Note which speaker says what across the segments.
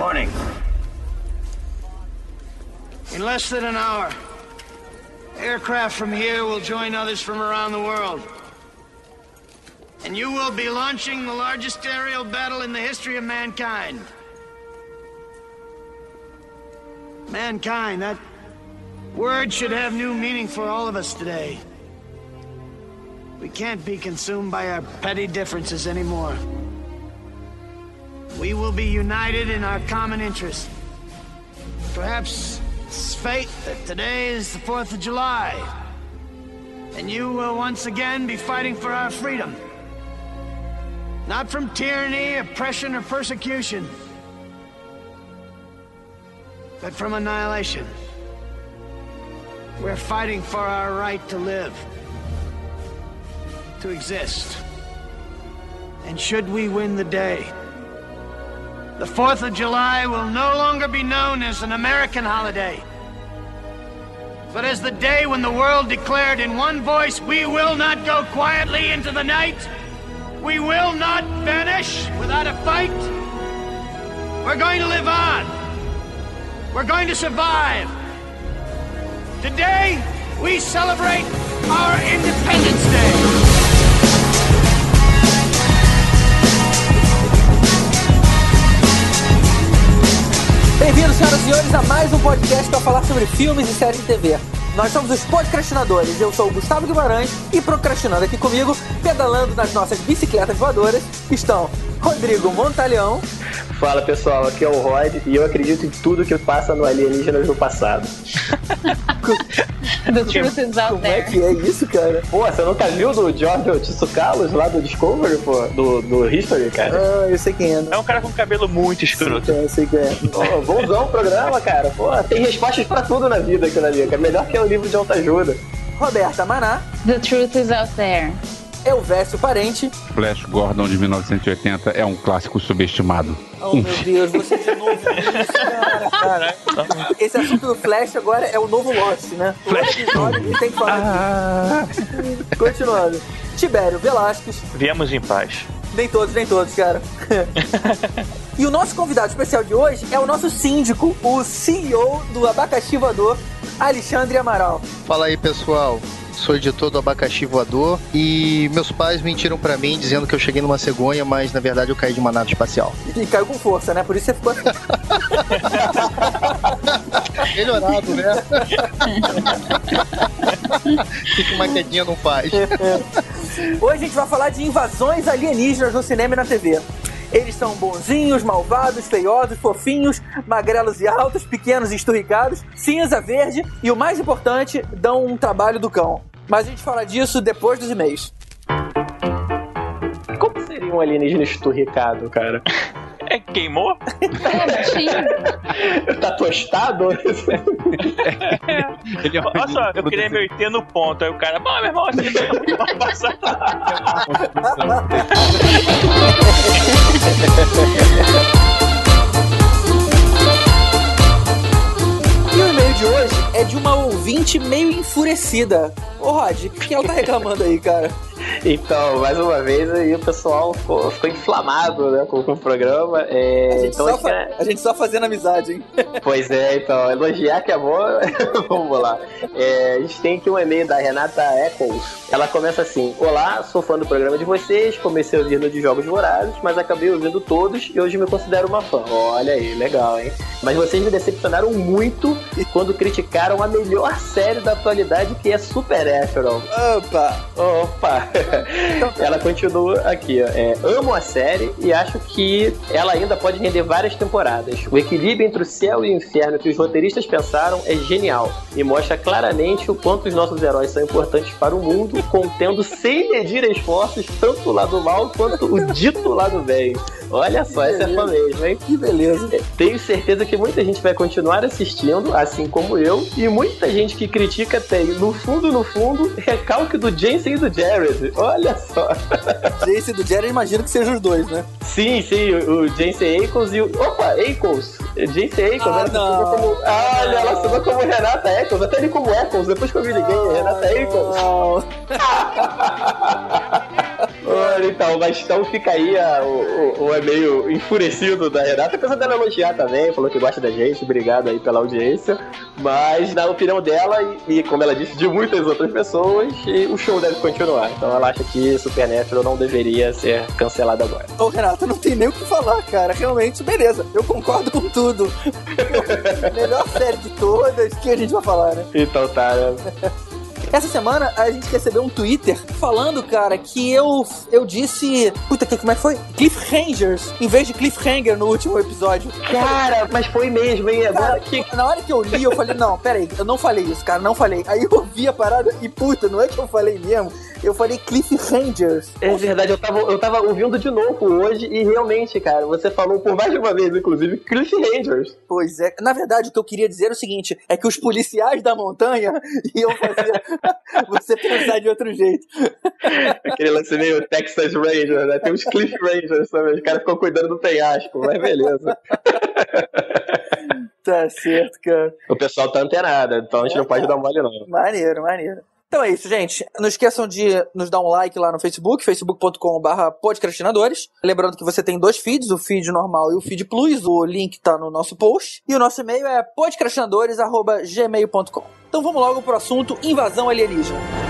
Speaker 1: Morning. In less than an hour, aircraft from here will join others from around the world. And you will be launching the largest aerial battle in the history of mankind. Mankind, that word should have new meaning for all of us today. We can't be consumed by our petty differences anymore. We will be united in our common interest. Perhaps it's fate that today is the 4th of July. And you will once again be fighting for our freedom. Not from tyranny, oppression, or persecution, but from annihilation. We're fighting for our right to live, to exist. And should we win the day, the 4th of July will no longer be known as an American holiday, but as the day when the world declared in one voice, we will not go quietly into the night. We will not vanish without a fight. We're going to live on. We're going to survive. Today, we celebrate our Independence Day.
Speaker 2: Bem-vindos, senhoras e senhores, a mais um podcast para falar sobre filmes e séries de TV. Nós somos os podcastinadores. Eu sou o Gustavo Guimarães e procrastinando aqui comigo, pedalando nas nossas bicicletas voadoras, estão Rodrigo Montalhão.
Speaker 3: Fala pessoal, aqui é o Rod e eu acredito em tudo que passa no Alienígenas no passado.
Speaker 4: The truth is out
Speaker 2: Como é que é isso, cara?
Speaker 3: Pô, você nunca viu do Giorgio Tsoukalos lá do Discovery, pô? Do, do History, cara?
Speaker 2: Ah, eu sei quem é.
Speaker 5: É um cara com cabelo muito escroto.
Speaker 2: Eu sei quem é.
Speaker 3: Pô, vamos usar o programa, cara. Pô, tem respostas pra tudo na vida aqui na Liga. É melhor que o livro de autoajuda.
Speaker 2: Roberta Maná,
Speaker 4: The truth is out there.
Speaker 2: Elvésio Parente.
Speaker 6: Flash Gordon de 1980 é um clássico subestimado.
Speaker 2: Oh, meu Deus, você de novo cara.
Speaker 5: Caralho.
Speaker 2: Esse assunto do Flash agora é o novo Lost, né? Episódio a gente tem que falar disso. Continuando. Tibério Velasquez.
Speaker 5: Viemos em paz.
Speaker 2: Nem todos, nem todos, cara. e o nosso convidado especial de hoje é o nosso síndico, o CEO do Abacaxi Voador, Alexandre Amaral.
Speaker 7: Fala aí, pessoal. Sou editor do Abacaxi Voador e meus pais mentiram pra mim dizendo que eu cheguei numa cegonha, mas na verdade eu caí de uma nave espacial.
Speaker 2: E caiu com força, né? Por isso você ficou assim.
Speaker 7: Melhorado, né? Fica uma quedinha não faz.
Speaker 2: Hoje a gente vai falar de invasões alienígenas no cinema e na TV. Eles são bonzinhos, malvados, feiosos, fofinhos, magrelos e altos, pequenos e esturricados, cinza, verde e o mais importante, dão um trabalho do cão. Mas a gente fala disso depois dos e-mails.
Speaker 3: Como seria um alienígena esturricado, cara?
Speaker 5: É, queimou?
Speaker 3: tá tostado?
Speaker 6: Ele é
Speaker 5: Olha só, eu queria meu IT no ponto. Aí o cara, bom, meu irmão, você tá muito mal passado.
Speaker 2: E o e-mail de hoje é de uma ouvinte meio enfurecida. Ô Rod, o que ela tá reclamando aí, cara?
Speaker 3: Então, mais uma vez aí o pessoal ficou, ficou inflamado né, com, com o programa. É,
Speaker 2: A gente,
Speaker 3: então
Speaker 2: fa-
Speaker 3: é-
Speaker 2: a gente só fazendo amizade, hein?
Speaker 3: Pois é, então, elogiar que é bom, vamos lá. É, a gente tem aqui um e-mail da Renata Eccles. Ela começa assim: Olá, sou fã do programa de vocês, comecei a ouvir no de Jogos Vorazes, mas acabei ouvindo todos e hoje me considero uma fã. Olha aí, legal, hein? Mas vocês me decepcionaram muito quando criticaram a melhor série da atualidade, que é Supernatural.
Speaker 2: Opa!
Speaker 3: Opa! ela continua aqui, ó. É, amo a série e acho que ela ainda pode render várias temporadas. O equilíbrio entre o céu e o inferno que os roteiristas pensaram é genial e mostra claramente o quanto os nossos heróis são importantes para o mundo, contendo sem medir esforços tanto o lado mal quanto o dito lado bem. Olha só, essa é fã mesmo, hein?
Speaker 2: Que beleza.
Speaker 3: Tenho certeza que muita gente vai continuar assistindo, assim como eu, e muita gente que critica tem, no fundo, no fundo, recalque do Jensen e do Jared. Olha só.
Speaker 2: Jace do Jerry, imagino que sejam os dois, né?
Speaker 3: Sim, sim, o o Jensen Ackles e o. Opa, Ackles! Jensen Ackles,
Speaker 2: Ah,
Speaker 3: ela
Speaker 2: não.
Speaker 3: como. Ah, ela assinou como Renata Ackles, até ele como Ackles, depois que eu me liguei, Renata Ackles.
Speaker 2: Não.
Speaker 3: Olha, então, mas então fica aí a- o, o, o e-mail enfurecido da Renata, apesar dela elogiar também, falou que gosta da gente, obrigado aí pela audiência. Mas na opinião dela, e, e como ela disse, de muitas outras pessoas, o show deve continuar. Então ela acha que Supernatural não deveria ser cancelado agora.
Speaker 2: Ô, Renato, não tem nem o que falar, cara. Realmente, beleza. Eu concordo com tudo. Melhor série de todas que a gente vai falar, né?
Speaker 3: Então tá, né?
Speaker 2: Essa semana a gente recebeu um Twitter falando, cara, que eu eu disse. Puta, que, como é que foi? Cliffhangers, em vez de cliffhanger no último episódio.
Speaker 3: Cara, mas foi mesmo, hein? Agora
Speaker 2: Cara,
Speaker 3: que.
Speaker 2: na hora que eu li, eu falei, não, peraí, eu não falei isso, cara, não falei. Aí eu vi a parada e, puta, não é que eu falei mesmo, eu falei cliffhangers.
Speaker 3: É verdade, eu tava, eu tava ouvindo de novo hoje e realmente, cara, você falou por mais de uma vez, inclusive, Cliffhangers.
Speaker 2: Pois é, na verdade, o que eu queria dizer é o seguinte: é que os policiais da montanha iam fazer você pensar de outro jeito.
Speaker 3: Aquele lance meio Texas Rangers, né? Tem os Cliff Rangers também. Os caras ficam cuidando do penhasco, mas beleza.
Speaker 2: Tá certo, cara.
Speaker 3: O pessoal tá antenado, então a gente não pode dar mole, não.
Speaker 2: Maneiro, maneiro. Então é isso, gente. Não esqueçam de nos dar um like lá no Facebook, facebook.com.br podcastinadores. Lembrando que você tem dois feeds, o feed normal e o feed plus. O link tá no nosso post. E o nosso e-mail é podcastinadores.gmail.com. Então vamos logo pro assunto invasão alienígena.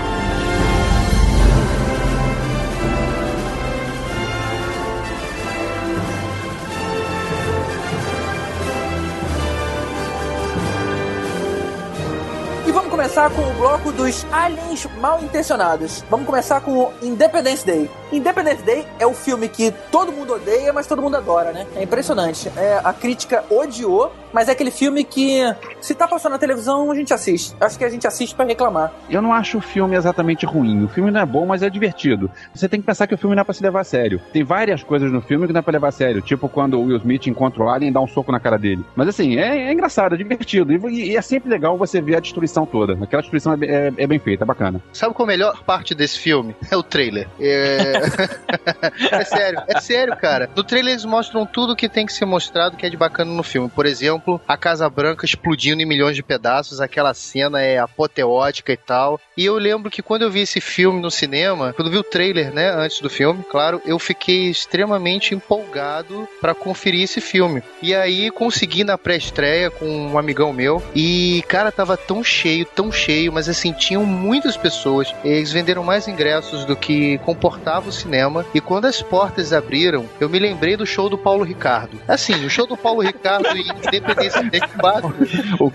Speaker 2: Começar com o bloco dos aliens mal intencionados. Vamos começar com o Independence Day. Independence Day é o filme que todo mundo odeia, mas todo mundo adora, né? É impressionante. É, a crítica odiou, mas é aquele filme que, se tá passando na televisão, a gente assiste. Acho que a gente assiste pra reclamar.
Speaker 6: Eu não acho o filme exatamente ruim. O filme não é bom, mas é divertido. Você tem que pensar que o filme não é pra se levar a sério. Tem várias coisas no filme que não é pra levar a sério. Tipo quando o Will Smith encontra o alien e dá um soco na cara dele. Mas assim, é, é engraçado, é divertido. E, e é sempre legal você ver a destruição toda. Aquela destruição é, é- é bem feita, é bacana.
Speaker 7: Sabe qual a melhor parte desse filme? É o trailer. É... é sério, é sério, cara. No trailer eles mostram tudo que tem que ser mostrado que é de bacana no filme. Por exemplo, a Casa Branca explodindo em milhões de pedaços, aquela cena é apoteótica e tal. E eu lembro que quando eu vi esse filme no cinema, quando vi o trailer, né, antes do filme, claro, eu fiquei extremamente empolgado pra conferir esse filme. E aí consegui na pré-estreia com um amigão meu e, cara, tava tão cheio, tão cheio, mas assim, tinham muitas pessoas. Eles venderam mais ingressos do que comportava cinema. E quando as portas abriram, eu me lembrei do show do Paulo Ricardo. Assim, o show do Paulo Ricardo em Independência Day 4.
Speaker 6: O-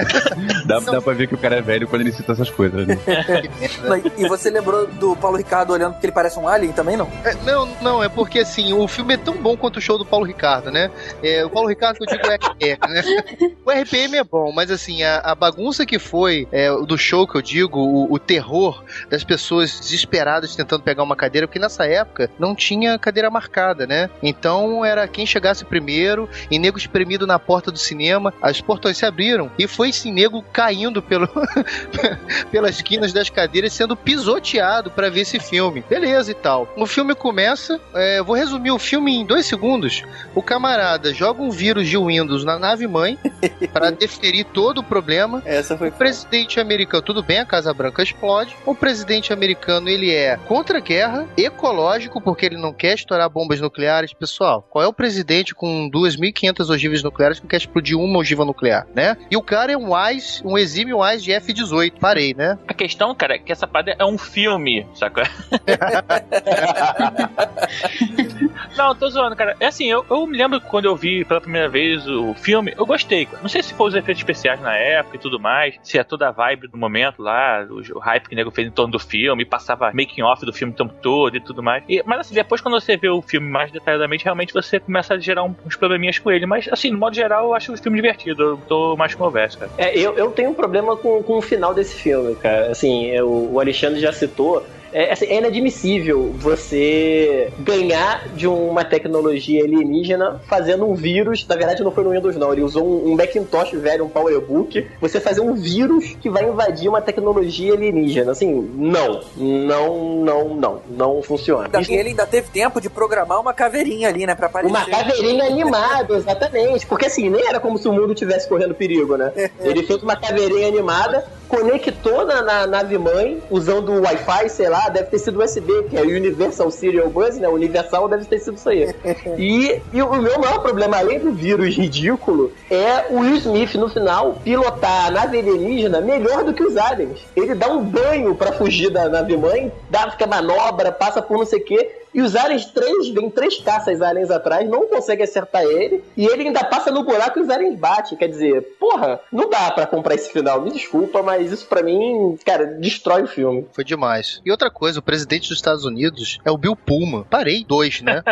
Speaker 6: dá, dá pra ver que o cara é velho quando ele cita essas coisas, né?
Speaker 2: E você lembrou do Paulo Ricardo olhando porque ele parece um alien também, não?
Speaker 7: É, não, não, é porque assim, o filme é tão bom quanto o show do Paulo Ricardo, né? É, o Paulo Ricardo que eu digo é RPM, né? O RPM é bom, mas assim, a, a bagunça que foi é, do show que eu digo, o, o terror das pessoas desesperadas tentando pegar uma cadeira, porque nessa época não tinha cadeira marcada, né? Então era quem chegasse primeiro, e nego espremido na porta do cinema, as portões se abriram, e foi esse nego caindo pelo, pelas esquinas das cadeiras, sendo pisoteado pra ver esse filme. Beleza e tal. O filme começa, é, vou resumir o filme em dois segundos. O camarada joga um vírus de Windows na nave mãe pra deferir todo o problema.
Speaker 2: Essa foi.
Speaker 7: O presidente americano, tudo bem, a Casa Branca explode. O presidente americano, ele é contra a guerra, ecológico, porque ele não quer estourar bombas nucleares. Pessoal, qual é o presidente com 2.500 ogivas nucleares que não quer explodir uma ogiva nuclear, né? E o cara é um AIS, um exímio AIS de F-18. Parei, né?
Speaker 5: A questão, cara, é que essa parada é um filme, sacou? Não, tô zoando, cara. É assim, eu, eu me lembro que quando eu vi pela primeira vez o filme, eu gostei. Não sei se foi os efeitos especiais na época e tudo mais, se é toda a vibe do momento lá, o, o hype que o nego fez em torno do filme, passava making off do filme o tempo todo e tudo mais. E- mas assim, depois quando você vê o filme mais detalhadamente, realmente você começa a gerar uns probleminhas com ele. Mas assim, no modo geral, eu acho o filme divertido. Eu tô mais conversa, cara.
Speaker 3: É, eu, eu tenho um problema com, com o final desse filme, cara. Assim, eu- o Alexandre já citou. É, assim, é inadmissível você ganhar de uma tecnologia alienígena fazendo um vírus. Na verdade, não foi no Windows, não. Ele usou um, um Macintosh velho, um PowerBook. Você fazer um vírus que vai invadir uma tecnologia alienígena. Assim, não. Não, não, não. Não funciona.
Speaker 2: E ele ainda teve tempo de programar uma caveirinha ali, né? Pra aparecer.
Speaker 3: Uma caveirinha animada, exatamente. Porque assim, nem era como se o mundo tivesse correndo perigo, né? Ele fez uma caveirinha animada conectou na, na nave mãe usando o Wi-Fi, sei lá, deve ter sido USB, que é o Universal Serial Bus, né? Universal deve ter sido isso aí. e, e o meu maior problema, além do vírus ridículo, é o Will Smith no final pilotar a nave alienígena melhor do que os aliens. Ele dá um banho para fugir da nave mãe, dá fica manobra, passa por não sei o quê. E os aliens três, vem três caças aliens atrás, não conseguem acertar ele, e ele ainda passa no buraco e os aliens batem. Quer dizer, porra, não dá para comprar esse final. Me desculpa, mas isso para mim, cara, destrói o filme.
Speaker 7: Foi demais. E outra coisa, o presidente dos Estados Unidos é o Bill Pullman. Parei, dois, né?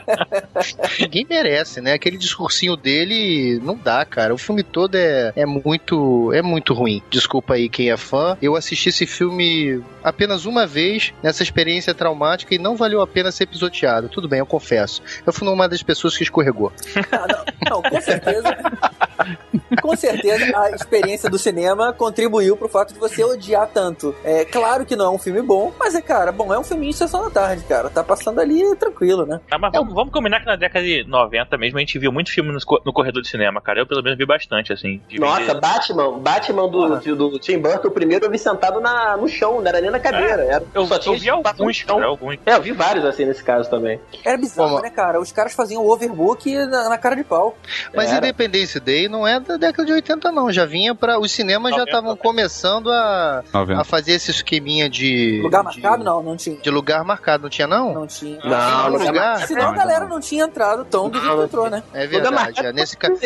Speaker 7: Ninguém merece, né? Aquele discursinho dele não dá, cara. O filme todo é, é muito é muito ruim. Desculpa aí quem é fã. Eu assisti esse filme apenas uma vez nessa experiência traumática e não valeu a pena ser pisoteado. Tudo bem, eu confesso. Eu fui uma das pessoas que escorregou.
Speaker 2: Ah, não, não, com certeza. Com certeza a experiência do cinema contribuiu pro fato de você odiar tanto. É claro que não é um filme bom, mas é, cara, bom, é um filme de sessão da tarde, cara. Tá passando ali tranquilo, né?
Speaker 5: Ah, mas vamos, vamos combinar que na década de 90 mesmo a gente viu muito filme no, no corredor de cinema, cara. Eu pelo menos vi bastante, assim. de
Speaker 3: Nossa,
Speaker 5: ver-
Speaker 3: Batman, Batman do, do, do Tim Burton, o primeiro eu vi sentado na, no chão, não era nem na cadeira. Era,
Speaker 5: eu,
Speaker 3: só
Speaker 5: eu
Speaker 3: tinha
Speaker 5: vi
Speaker 3: espaço no
Speaker 5: alguns,
Speaker 3: chão.
Speaker 5: cara, alguns.
Speaker 3: É, eu vi vários assim nesse caso também.
Speaker 2: Era bizarro,
Speaker 7: Como-
Speaker 2: né, cara? Os caras faziam overbook na, na cara de pau.
Speaker 7: Mas
Speaker 3: Era.
Speaker 7: Independence Day não é da década de 80, não. Já vinha para Os cinemas já
Speaker 5: 90,
Speaker 7: estavam começando a,
Speaker 6: 90.
Speaker 7: a fazer esse esqueminha de.
Speaker 2: Lugar
Speaker 7: de-
Speaker 2: marcado? Não, não tinha.
Speaker 7: De lugar marcado, não tinha, não?
Speaker 2: Não tinha.
Speaker 3: Não,
Speaker 7: lugar
Speaker 3: lugar
Speaker 7: marcado.
Speaker 2: Senão a
Speaker 6: Não,
Speaker 2: galera
Speaker 6: não.
Speaker 2: não tinha entrado tão do jeito que entrou, né?
Speaker 7: É
Speaker 3: Lugar
Speaker 7: verdade. É nesse caso.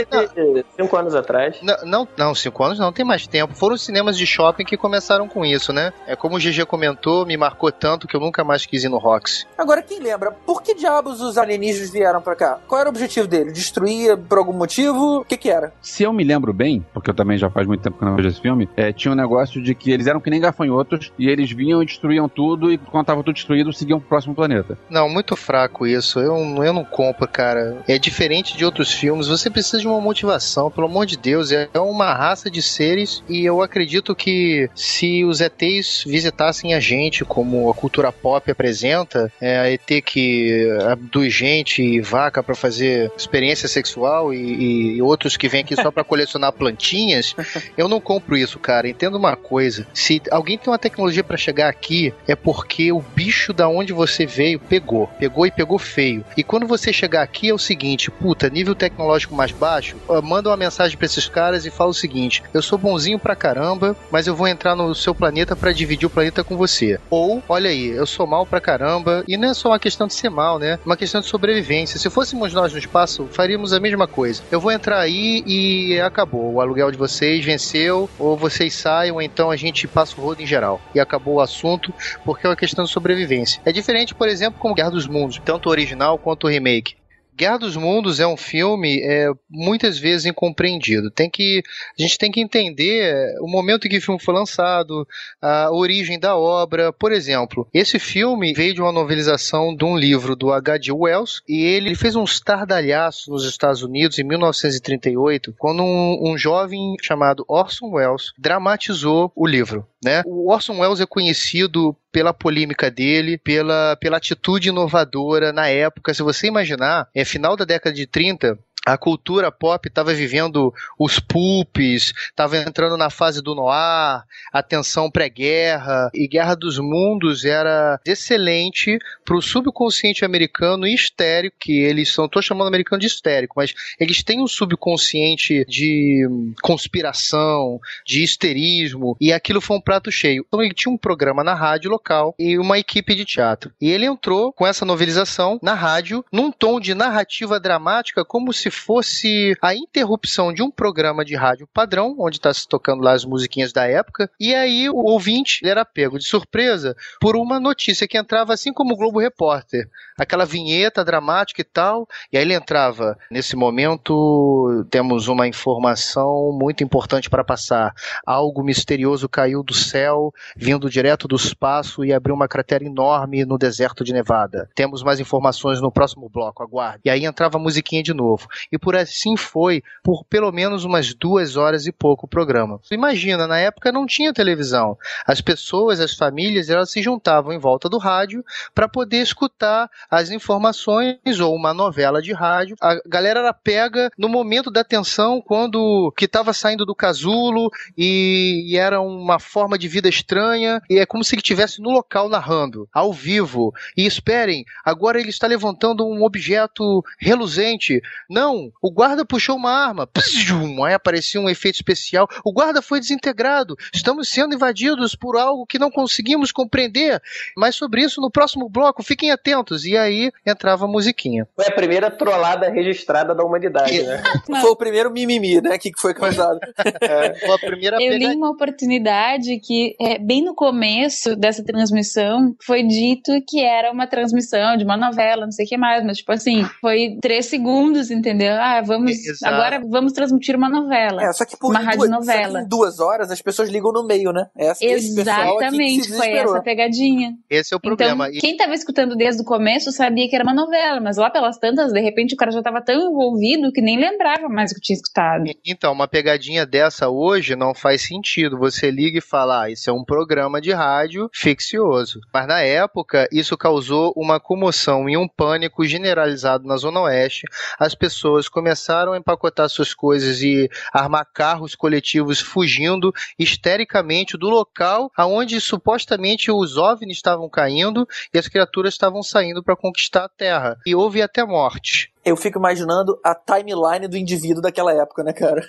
Speaker 3: Cinco anos atrás.
Speaker 7: Não, não, não, cinco anos não, tem mais tempo. Foram os cinemas de shopping que começaram com isso, né? É como o GG comentou, me marcou tanto que eu nunca mais quis ir no Roxy.
Speaker 2: Agora, quem lembra, por que diabos os alienígenas vieram pra cá? Qual era o objetivo dele? Destruir por algum motivo? O que que era?
Speaker 6: Se eu me lembro bem, porque eu também já faz muito tempo que não vejo esse filme, é, tinha um negócio de que eles eram que nem gafanhotos e eles vinham e destruíam tudo e quando tava tudo destruído, seguiam pro próximo planeta.
Speaker 7: Não, muito fraco isso. Eu, eu não compro, cara. É diferente de outros filmes. Você precisa de uma motivação, pelo amor de Deus. É uma raça de seres e eu acredito que se os ETs visitassem a gente, como a cultura pop apresenta, é a ET que abduz gente e vaca pra fazer experiência sexual e, e outros que vêm aqui só pra colecionar plantinhas, eu não compro isso, cara. Entenda uma coisa. Se alguém tem uma tecnologia pra chegar aqui, é porque o bicho da onde você veio pegou. Pegou e pegou feio. E quando você chegar aqui é o seguinte, puta, nível tecnológico mais baixo, manda uma mensagem pra esses caras e fala o seguinte: eu sou bonzinho pra caramba, mas eu vou entrar no seu planeta pra dividir o planeta com você. Ou, olha aí, eu sou mal pra caramba, e não é só uma questão de ser mal, né? Uma questão de sobrevivência. Se fôssemos nós no espaço, faríamos a mesma coisa. Eu vou entrar aí e acabou. O aluguel de vocês venceu, ou vocês saem, ou então a gente passa o rodo em geral. E acabou o assunto, porque é uma questão de sobrevivência. É diferente, por exemplo, como Guerra dos Mundos, tanto o original quanto o remake. Guerra dos Mundos é um filme é, muitas vezes incompreendido. Tem que, a gente tem que entender o momento em que o filme foi lançado, a origem da obra. Por exemplo, esse filme veio de uma novelização de um livro do H.G. Wells e ele fez um estardalhaço nos Estados Unidos em 1938, quando um, um jovem chamado Orson Welles dramatizou o livro. Né? O Orson Welles é conhecido pela polêmica dele, pela, pela atitude inovadora na época. Se você imaginar, é final da década de 30, a cultura pop estava vivendo os pulps, estava entrando na fase do noir, a tensão pré-guerra, e Guerra dos Mundos era excelente para o subconsciente americano histérico, que eles são, estou chamando americano de histérico, mas eles têm um subconsciente de conspiração, de histerismo, e aquilo foi um prato cheio. Então ele tinha um programa na rádio local e uma equipe de teatro. E ele entrou com essa novelização na rádio, num tom de narrativa dramática, como se fosse a interrupção de um programa de rádio padrão, onde está se tocando lá as musiquinhas da época, e aí o ouvinte era pego de surpresa por uma notícia que entrava assim como o Globo Repórter, aquela vinheta dramática e tal, e aí ele entrava. Nesse momento temos uma informação muito importante para passar. Algo misterioso caiu do céu, vindo direto do espaço e abriu uma cratera enorme no deserto de Nevada. Temos mais informações no próximo bloco, aguarde. E aí entrava a musiquinha de novo. E por assim foi por pelo menos umas duas horas e pouco o programa. Imagina, na época não tinha televisão. As pessoas, as famílias, elas se juntavam em volta do rádio para poder escutar as informações ou uma novela de rádio. A galera era pega no momento da tensão, quando que estava saindo do casulo e, e, era uma forma de vida estranha, e é como se ele estivesse no local narrando, ao vivo. E esperem, agora ele está levantando um objeto reluzente. Não, o guarda puxou uma arma. Pzzum, aí aparecia um efeito especial. O guarda foi desintegrado. Estamos sendo invadidos por algo que não conseguimos compreender. Mas sobre isso no próximo bloco, fiquem atentos. E aí entrava a musiquinha.
Speaker 3: Foi a primeira trollada registrada da humanidade, né?
Speaker 2: Foi o primeiro mimimi, né? Que foi causado.
Speaker 7: É, foi a primeira
Speaker 4: Eu
Speaker 7: pega-
Speaker 4: li uma oportunidade que, é, bem no começo dessa transmissão, foi dito que era uma transmissão de uma novela, não sei o que mais, mas tipo assim, foi três segundos, entendeu? Ah, vamos.
Speaker 7: Exato.
Speaker 4: Agora vamos transmitir uma novela.
Speaker 2: É, só que por
Speaker 4: Uma
Speaker 2: só que em duas horas as pessoas ligam no meio, né? Essa, que se
Speaker 4: Exatamente, foi essa pegadinha.
Speaker 7: Esse é o problema.
Speaker 4: Então, quem tava escutando desde o começo sabia que era uma novela, mas lá pelas tantas, de repente o cara já tava tão envolvido que nem lembrava mais o que tinha escutado.
Speaker 7: Então, uma pegadinha dessa hoje não faz sentido. Você liga e fala, ah, isso é um programa de rádio ficcioso. Mas na época, isso causou uma comoção e um pânico generalizado na Zona Oeste. As pessoas começaram a empacotar suas coisas e armar carros coletivos fugindo histericamente do local aonde supostamente os OVNIs estavam caindo e as criaturas estavam saindo para conquistar a Terra. E houve até morte.
Speaker 2: Eu fico imaginando a timeline do indivíduo daquela época, né, cara?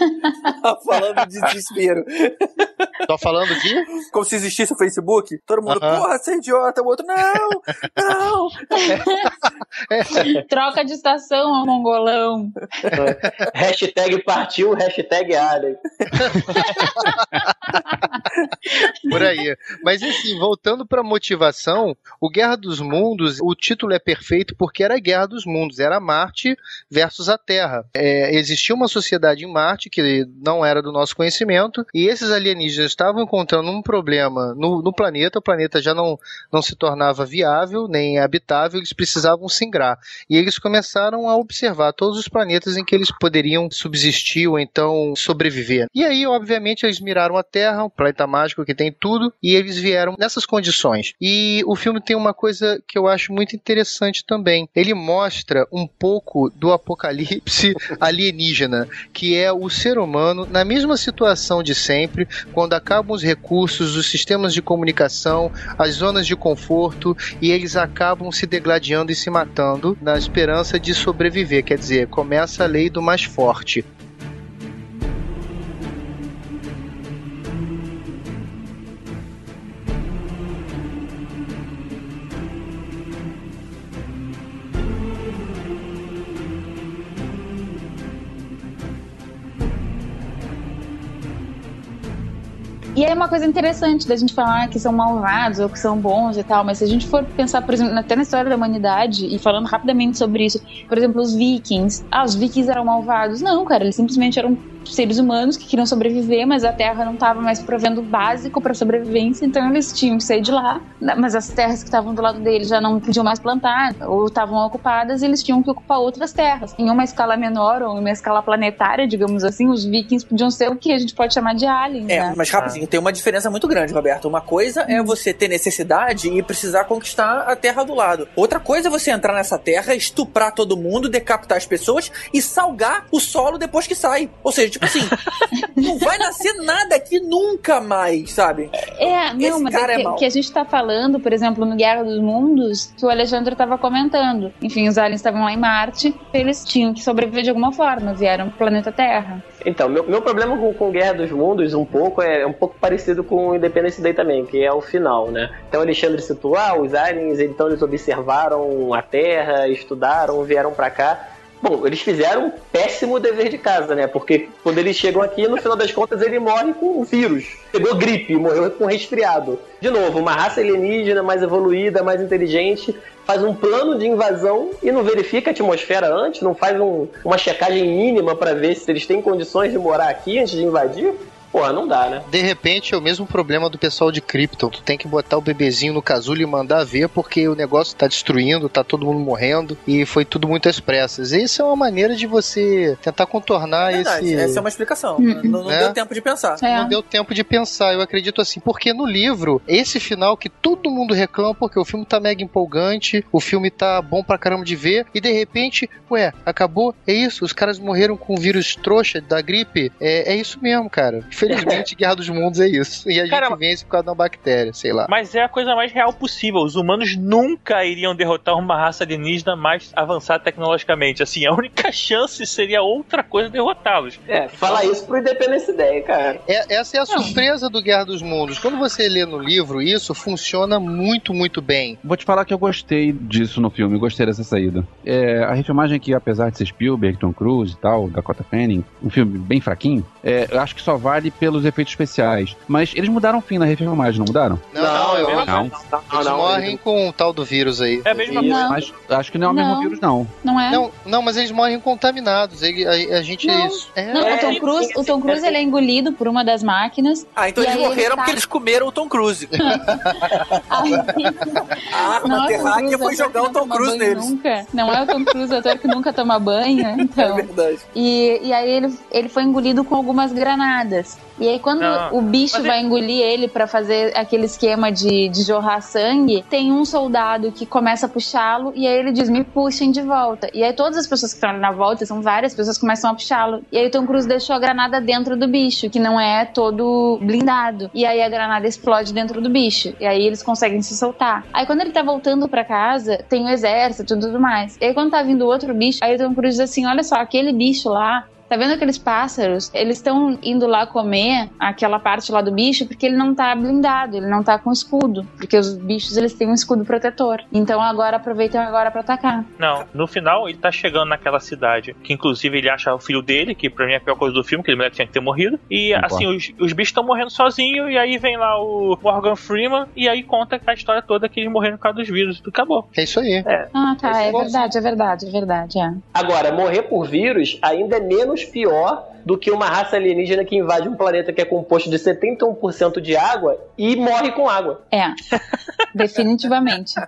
Speaker 2: Falando de desespero.
Speaker 7: Tô falando de
Speaker 2: Como se existisse o Facebook. Todo mundo,
Speaker 7: Aham.
Speaker 2: porra, você é idiota. O outro, não, não.
Speaker 4: Troca de estação, mongolão.
Speaker 3: hashtag partiu, hashtag Alien.
Speaker 7: Por aí. Mas assim, voltando pra motivação, o Guerra dos Mundos, o título é perfeito porque era a Guerra dos Mundos, era Marte versus a Terra. É, existia uma sociedade em Marte que não era do nosso conhecimento, e esses alienígenas estavam encontrando um problema no, no planeta, o planeta já não, não se tornava viável, nem habitável, eles precisavam singrar. E eles começaram a observar todos os planetas em que eles poderiam subsistir ou então sobreviver. E aí, obviamente, eles miraram a Terra, um planeta mágico que tem tudo, e eles vieram nessas condições. E o filme tem uma coisa que eu acho muito interessante também. Ele mostra um pouco do apocalipse alienígena, que é o ser humano na mesma situação de sempre, quando acabam os recursos, os sistemas de comunicação, as zonas de conforto, e eles acabam se degladiando se matando na esperança de sobreviver. Quer dizer, começa a lei do mais forte.
Speaker 4: Aí uma coisa interessante da gente falar que são malvados ou que são bons e tal, mas se a gente for pensar, por exemplo, até na história da humanidade e falando rapidamente sobre isso, por exemplo, os vikings. Ah, os vikings eram malvados? Não, cara, eles simplesmente eram seres humanos que queriam sobreviver, mas a terra não estava mais provendo o básico para sobrevivência, então eles tinham que sair de lá. Mas as terras que estavam do lado deles já não podiam mais plantar ou estavam ocupadas, e eles tinham que ocupar outras terras. Em uma escala menor ou em uma escala planetária, digamos assim, os vikings podiam ser o que a gente pode chamar de aliens,
Speaker 2: É,
Speaker 4: né?
Speaker 2: mas rapidinho, tem uma diferença muito grande, Roberto. Uma coisa é você ter necessidade e precisar conquistar a terra do lado. Outra coisa é você entrar nessa terra, estuprar todo mundo, decapitar as pessoas e salgar o solo depois que sai. Ou seja, tipo assim, não vai nascer nada aqui nunca mais, sabe?
Speaker 4: É, não,
Speaker 2: Esse
Speaker 4: mas
Speaker 2: cara
Speaker 4: é
Speaker 2: é
Speaker 4: que, que a gente tá falando, por exemplo, no Guerra dos Mundos, que o Alexandre tava comentando. Enfim, os aliens estavam lá em Marte, eles tinham que sobreviver de alguma forma, vieram pro planeta Terra.
Speaker 3: Então, meu, meu problema com, com Guerra dos Mundos, um pouco, é um pouco parecido com Independence Day também, que é o final, né? Então, o Alexandre citou, ah, os aliens, então eles observaram a Terra, estudaram, vieram pra cá. Bom, eles fizeram um péssimo dever de casa, né? Porque quando eles chegam aqui, no final das contas, ele morre com um vírus. Pegou gripe, morreu com resfriado. De novo, uma raça alienígena mais evoluída, mais inteligente, faz um plano de invasão e não verifica a atmosfera antes, não faz um- uma checagem mínima para ver se eles têm condições de morar aqui antes de invadir. Porra, não dá, né?
Speaker 7: De repente é o mesmo problema do pessoal de Krypton. Tu tem que botar o bebezinho no casulo e mandar ver porque o negócio tá destruindo, tá todo mundo morrendo e foi tudo muito às pressas. Isso é uma maneira de você tentar contornar
Speaker 2: É verdade,
Speaker 7: esse.
Speaker 2: Essa é uma explicação.
Speaker 4: Uhum.
Speaker 2: Não, não
Speaker 7: É.
Speaker 2: deu tempo de pensar.
Speaker 4: É.
Speaker 7: Não deu tempo de pensar, eu acredito assim, porque no livro, esse final que todo mundo reclama, porque o filme tá mega empolgante, o filme tá bom pra caramba de ver, e de repente, ué, acabou? É isso? Os caras morreram com o vírus trouxa da gripe? É, é isso mesmo, cara. Infelizmente, Guerra dos Mundos é isso. E a
Speaker 5: Cara,
Speaker 7: gente vence por causa de uma bactéria, sei lá.
Speaker 5: Mas é a coisa mais real possível. Os humanos nunca iriam derrotar uma raça alienígena mais avançada tecnologicamente. Assim, a única chance seria outra coisa derrotá-los.
Speaker 3: É, fala isso pro Independence Day, cara.
Speaker 7: É- essa é a surpresa do Guerra dos Mundos. Quando você lê no livro isso, funciona muito, muito bem.
Speaker 6: Vou te falar que eu gostei disso no filme, gostei dessa saída. É, a refilmagem aqui, apesar de ser Spielberg, Tom Cruise e tal, Dakota Fanning, um filme bem fraquinho, é, eu acho que só vale pelos efeitos especiais. Mas eles mudaram o fim na refilmagem, não mudaram?
Speaker 7: Não, eu
Speaker 5: é
Speaker 7: acho.
Speaker 6: Não,
Speaker 7: Eles morrem com o tal do vírus aí.
Speaker 5: É a mesma
Speaker 3: Isso.
Speaker 5: coisa.
Speaker 6: mas acho que não é o mesmo
Speaker 4: Não.
Speaker 6: vírus, não.
Speaker 4: Não é?
Speaker 7: Não, não, mas eles morrem contaminados. Ele- a, a gente.
Speaker 4: Não.
Speaker 7: É,
Speaker 4: Não,
Speaker 3: É,
Speaker 4: o Tom
Speaker 3: sim,
Speaker 4: Cruise, o Tom Cruise ele é engolido por uma das máquinas.
Speaker 2: Ah, então eles
Speaker 4: aí ele
Speaker 2: morreram
Speaker 4: tá-
Speaker 2: porque eles comeram o Tom Cruise.
Speaker 4: Aí-
Speaker 2: A
Speaker 4: Não é
Speaker 2: terráquea foi jogar o
Speaker 4: não
Speaker 2: Tom Cruise neles.
Speaker 4: Nunca. Não é o Tom Cruise, ator que nunca toma banho.
Speaker 2: É
Speaker 4: Então.
Speaker 2: verdade.
Speaker 4: E, e aí ele, ele foi engolido com algumas granadas. E aí quando
Speaker 5: Não,
Speaker 4: o bicho
Speaker 5: mas
Speaker 4: vai engolir ele pra fazer aquele esquema de, de jorrar sangue, tem um soldado que começa a puxá-lo e aí ele diz, me puxem de volta. E aí todas as pessoas que estão ali na volta, são várias pessoas, começam a puxá-lo. E aí o Tom Cruise deixou a granada dentro do bicho, que não é todo blindado. E aí a granada explode dentro do bicho. E aí eles conseguem se soltar. Aí quando ele tá voltando pra casa, tem o exército e tudo mais. E aí quando tá vindo outro bicho, aí o Tom Cruise diz assim, olha só, aquele bicho lá Tá vendo aqueles pássaros? Eles estão indo lá comer aquela parte lá do bicho porque ele não tá blindado, ele não tá com escudo. Porque os bichos eles têm um escudo protetor. Então agora aproveitam agora pra atacar.
Speaker 5: Não, no final ele tá chegando naquela cidade, que inclusive ele acha o filho dele, que pra mim é a pior coisa do filme, que ele moleque tinha que ter morrido. E
Speaker 6: Concordo.
Speaker 5: assim, os, os bichos estão morrendo sozinhos, e aí vem lá o Morgan Freeman, e aí conta a história toda que eles morreram por causa dos vírus. E acabou.
Speaker 7: é isso aí.
Speaker 4: Ah, tá. É
Speaker 3: Esse
Speaker 4: verdade, é verdade, é verdade. É.
Speaker 3: Agora, morrer por vírus ainda é menos pior do que uma raça alienígena que invade um planeta que é composto de 71% de água e morre com água.
Speaker 4: É. Definitivamente.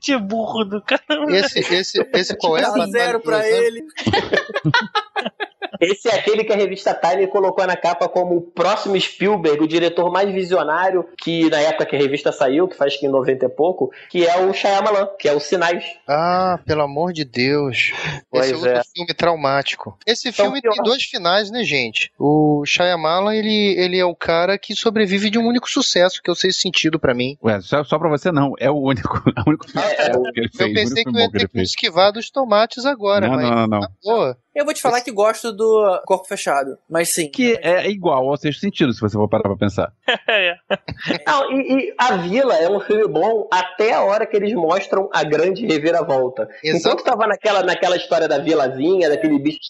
Speaker 5: Que burro do caramba.
Speaker 7: Esse, esse, esse qual é a
Speaker 2: Dá
Speaker 7: batalha
Speaker 2: zero pra ele.
Speaker 3: Esse é aquele que a revista Time colocou na capa como o próximo Spielberg, o diretor mais visionário, que na época que a revista saiu, que faz que em 90 e pouco, que é o Shyamalan, que é o Sinais.
Speaker 7: Ah, pelo amor de Deus.
Speaker 3: Pois
Speaker 7: Esse é outro
Speaker 3: é.
Speaker 7: filme traumático. Esse
Speaker 3: Então,
Speaker 7: filme
Speaker 3: pior.
Speaker 7: tem dois finais, né, gente? O Shyamalan, ele, ele é o cara que sobrevive de um único sucesso, que eu sei sentido pra mim.
Speaker 6: Ué, só, só pra você não, é o único, é o único
Speaker 3: É, é o-
Speaker 6: que ele fez.
Speaker 7: Eu
Speaker 6: o
Speaker 7: pensei
Speaker 6: único
Speaker 7: que eu ia ter que esquivar dos tomates agora,
Speaker 6: Não,
Speaker 7: mas
Speaker 6: não, não, não.
Speaker 7: na boa.
Speaker 2: Eu vou te falar que gosto do Corpo Fechado, mas sim.
Speaker 6: Que é igual ao sexto sentido, se você for parar pra pensar.
Speaker 5: É.
Speaker 3: Não, e, e A Vila é um filme bom até a hora que eles mostram a grande reviravolta.
Speaker 7: Exato.
Speaker 3: Enquanto tava naquela, naquela história da vilazinha, daquele bicho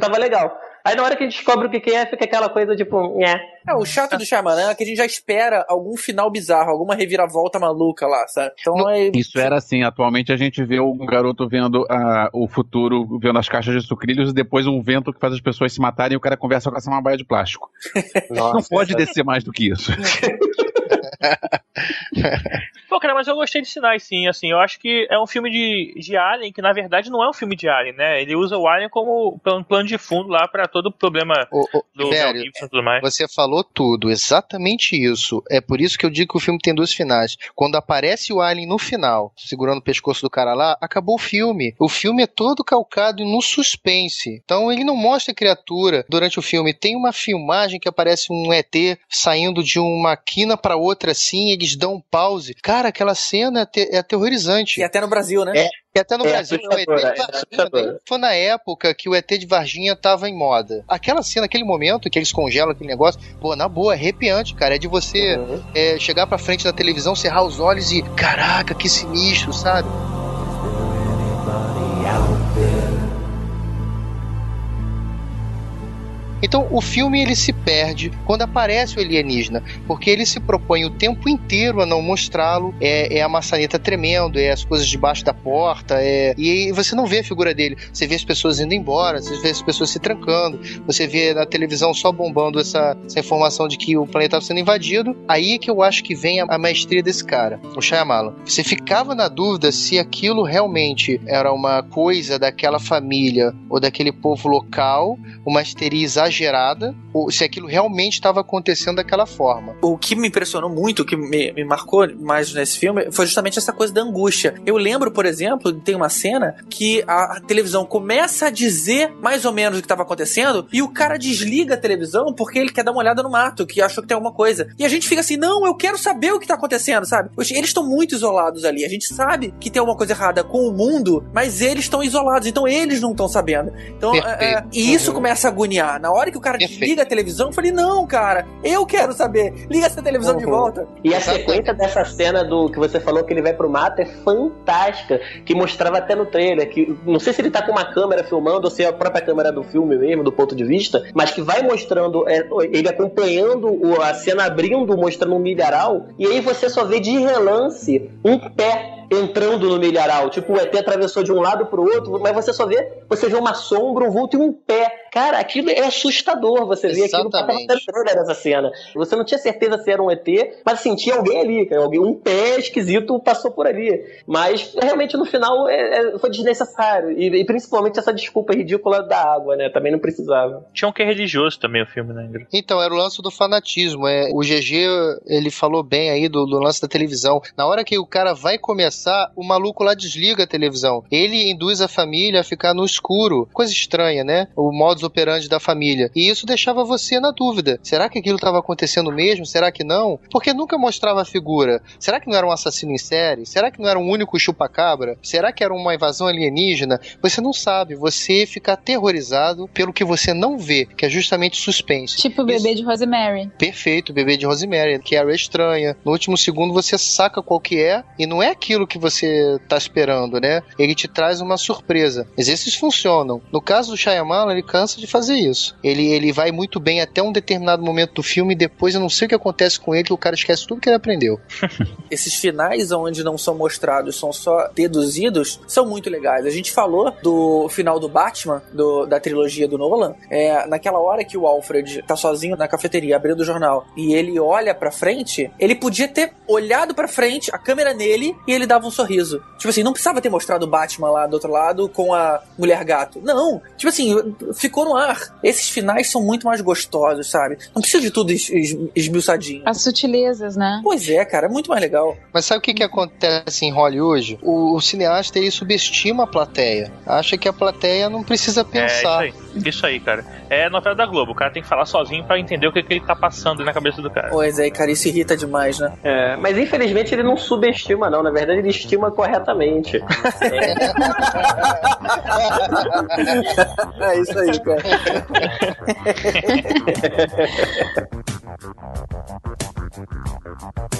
Speaker 3: tava legal. Aí na hora que a gente descobre o que que é, fica aquela coisa tipo, né?
Speaker 2: É, o chato do Shyamalan é que a gente já espera algum final bizarro, alguma reviravolta maluca lá, sabe? Então é...
Speaker 6: Isso era assim, atualmente a gente vê um garoto vendo ah, o futuro, vendo as caixas de sucrilhos e depois um vento que faz as pessoas se matarem e o cara conversa com essa uma baia de plástico. Não
Speaker 3: Nossa,
Speaker 6: pode descer mais do que isso.
Speaker 5: Pô, cara, mas eu gostei de Sinais, sim, assim, eu acho que é um filme de, de Alien, que na verdade não é um filme de Alien, né? Ele usa o Alien como plano, plano de fundo lá pra todo o problema
Speaker 7: Ô, ô,
Speaker 5: do
Speaker 7: Tibério,
Speaker 5: Gibson e tudo mais.
Speaker 7: Você falou tudo, exatamente isso. É por isso que eu digo que o filme tem dois finais. Quando aparece o Alien no final, segurando o pescoço do cara lá, acabou o filme. O filme é todo calcado no suspense. Então ele não mostra a criatura durante o filme. Tem uma filmagem que aparece um ET saindo de uma quina pra outra assim, eles dão um pause. Cara, aquela cena é, te- é aterrorizante.
Speaker 2: E até no Brasil, né?
Speaker 3: É.
Speaker 7: E até no
Speaker 3: É
Speaker 7: Brasil, o ET de
Speaker 3: assustadora, é
Speaker 7: Varginha
Speaker 3: assustadora.
Speaker 7: nem foi na época que o ET de Varginha tava em moda. Aquela cena, aquele momento que eles congelam aquele negócio, pô, na boa, é arrepiante, cara. É de você
Speaker 3: Uhum.
Speaker 7: é, chegar pra frente da televisão, cerrar os olhos e, caraca, que sinistro, sabe? Então o filme ele se perde quando aparece o alienígena, porque ele se propõe o tempo inteiro a não mostrá-lo. É, é a maçaneta tremendo, é as coisas debaixo da porta, é... e você não vê a figura dele. Você vê as pessoas indo embora, você vê as pessoas se trancando, você vê na televisão só bombando essa, essa informação de que o planeta estava sendo invadido. Aí é que eu acho que vem a, a maestria desse cara, o Shyamalan. Você ficava na dúvida se aquilo realmente era uma coisa daquela família ou daquele povo local, uma histeria exagerada, ou se aquilo realmente estava acontecendo daquela forma.
Speaker 2: O que me impressionou muito, o que me, me marcou mais nesse filme, foi justamente essa coisa da angústia. Eu lembro, por exemplo, tem uma cena que a, a televisão começa a dizer mais ou menos o que estava acontecendo e o cara desliga a televisão porque ele quer dar uma olhada no mato, que achou que tem alguma coisa. E a gente fica assim, não, eu quero saber o que está acontecendo, sabe? Eles estão muito isolados ali. A gente sabe que tem alguma coisa errada com o mundo, mas eles estão isolados, então eles não estão sabendo. Então, é, é, e isso uhum. começa a agoniar. Na hora que o cara Perfeito. desliga a televisão, eu falei, não, cara, eu quero saber. Liga essa televisão uhum. de volta.
Speaker 3: E a sequência dessa cena do que você falou que ele vai pro mato é fantástica, que mostrava até no trailer, que não sei se ele tá com uma câmera filmando ou se é a própria câmera do filme mesmo, do ponto de vista, mas que vai mostrando é, ele acompanhando a cena abrindo, mostrando um milharal, e aí você só vê de relance um pé entrando no milharal. Tipo, o ET atravessou de um lado pro outro, mas você só vê, você vê uma sombra, um vulto e um pé. Cara, aquilo é assustador você ver aquilo nessa cena. Você não tinha certeza se era um ET, mas assim, tinha alguém ali, alguém, um pé esquisito passou por ali. Mas realmente no final é, é, foi desnecessário. E, e, principalmente essa desculpa ridícula da água, né? Também não precisava.
Speaker 5: Tinha um que é religioso também o filme, né, Ingrid?
Speaker 7: Então, era o lance do fanatismo. É, o GG, ele falou bem aí do, do lance da televisão. Na hora que o cara vai começar, o maluco lá desliga a televisão. Ele induz a família a ficar no escuro. Coisa estranha, né? O modus operandi da família. E isso deixava você na dúvida. Será que aquilo estava acontecendo mesmo? Será que não? Porque nunca mostrava a figura. Será que não era um assassino em série? Será que não era um único chupacabra? Será que era uma invasão alienígena? Você não sabe. Você fica aterrorizado pelo que você não vê, que é justamente suspense.
Speaker 4: Tipo o bebê isso... de Rosemary.
Speaker 7: Perfeito, o bebê de Rosemary, que era estranha. No último segundo você saca qual que é e não é aquilo que você tá esperando, né? Ele te traz uma surpresa. Mas esses funcionam. No caso do Shyamalan, ele cansa de fazer isso. Ele, ele vai muito bem até um determinado momento do filme e depois eu não sei o que acontece com ele, que o cara esquece tudo que ele aprendeu.
Speaker 2: Esses finais onde não são mostrados, são só deduzidos, são muito legais. A gente falou do final do Batman, do, da trilogia do Nolan, é, naquela hora que o Alfred tá sozinho na cafeteria, abrindo o jornal, e ele olha pra frente, ele podia ter olhado pra frente, a câmera nele, e ele dava um sorriso. Tipo assim, não precisava ter mostrado o Batman lá do outro lado com a mulher gato. Não. Tipo assim, ficou no ar. Esses finais são muito mais gostosos, sabe? Não precisa de tudo es es esmiuçadinho.
Speaker 4: As sutilezas, né?
Speaker 2: Pois é, cara, é muito mais legal.
Speaker 7: Mas sabe o que, que acontece em Hollywood? O, o cineasta ele subestima a plateia. Acha que a plateia não precisa pensar.
Speaker 5: É, isso aí. Isso aí, cara. É novela da Globo. O cara tem que falar sozinho para entender o que, que ele tá passando na cabeça do cara.
Speaker 2: Pois é, cara, isso irrita demais, né?
Speaker 3: É, mas infelizmente ele não subestima, não. Na verdade, ele estima corretamente. é.
Speaker 2: é isso aí, cara.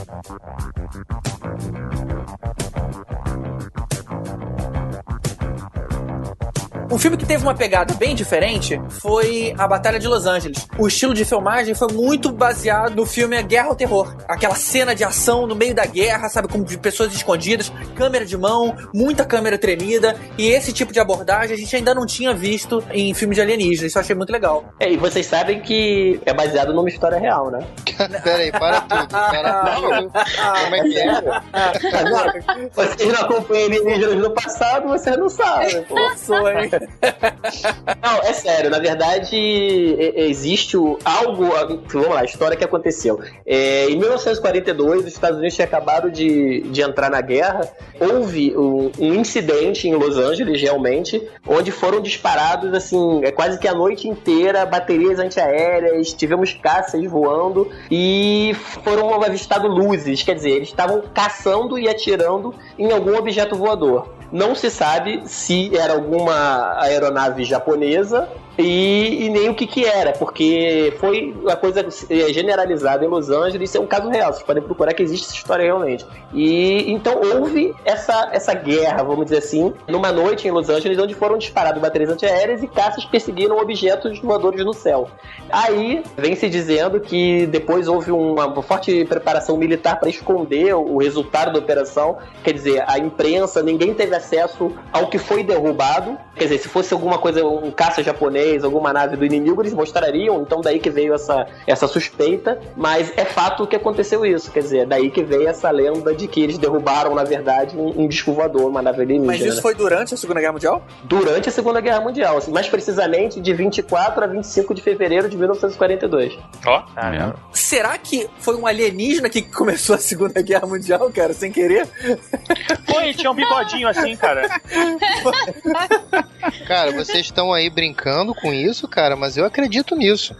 Speaker 2: Um filme que teve uma pegada bem diferente foi A Batalha de Los Angeles. O estilo de filmagem foi muito baseado no filme A Guerra ao Terror. Aquela cena de ação no meio da guerra, sabe, com pessoas escondidas, câmera de mão, muita câmera tremida. E esse tipo de abordagem a gente ainda não tinha visto em filmes de alienígenas. Isso eu achei muito legal.
Speaker 3: É, e vocês sabem que é baseado numa história real, né?
Speaker 7: Pera aí, para tudo. Para tudo. Como é que
Speaker 3: é? Vocês não acompanham alienígenas no passado, vocês não sabem. Pô,
Speaker 2: sou, hein?
Speaker 3: Não, é sério. Na verdade, existe algo. Vamos lá, a história que aconteceu. É, em 1942, os Estados Unidos tinham acabado de, de entrar na guerra. Houve um, um, incidente em Los Angeles, realmente, onde foram disparados, assim, é quase que a noite inteira, baterias antiaéreas, tivemos caças voando e foram avistados luzes. Quer dizer, eles estavam caçando e atirando em algum objeto voador. Não se sabe se era alguma aeronave japonesa e, e nem o que que era, porque foi uma coisa generalizada em Los Angeles, isso é um caso real, vocês podem procurar que existe essa história realmente. E então houve essa, essa guerra, vamos dizer assim, numa noite em Los Angeles, onde foram disparadas baterias antiaéreas e caças perseguiram objetos voadores no céu. Aí vem se dizendo que depois houve uma forte preparação militar para esconder o resultado da operação, quer dizer, a imprensa, ninguém teve acesso ao que foi derrubado. Quer dizer, se fosse alguma coisa, um caça japonês, alguma nave do inimigo, eles mostrariam, então daí que veio essa, essa suspeita, mas é fato que aconteceu isso, quer dizer, daí que veio essa lenda de que eles derrubaram, na verdade, um, um disco voador, uma nave alienígena.
Speaker 2: Mas isso foi durante a Segunda Guerra Mundial?
Speaker 3: Durante a Segunda Guerra Mundial, assim, mais precisamente de 24 a 25 de fevereiro de 1942.
Speaker 5: Ó, caramba.
Speaker 2: Será que foi um alienígena que começou a Segunda Guerra Mundial, cara, sem querer?
Speaker 5: Pô, ele tinha um bigodinho assim, cara.
Speaker 7: Cara, vocês estão aí brincando com isso, cara, mas eu acredito nisso.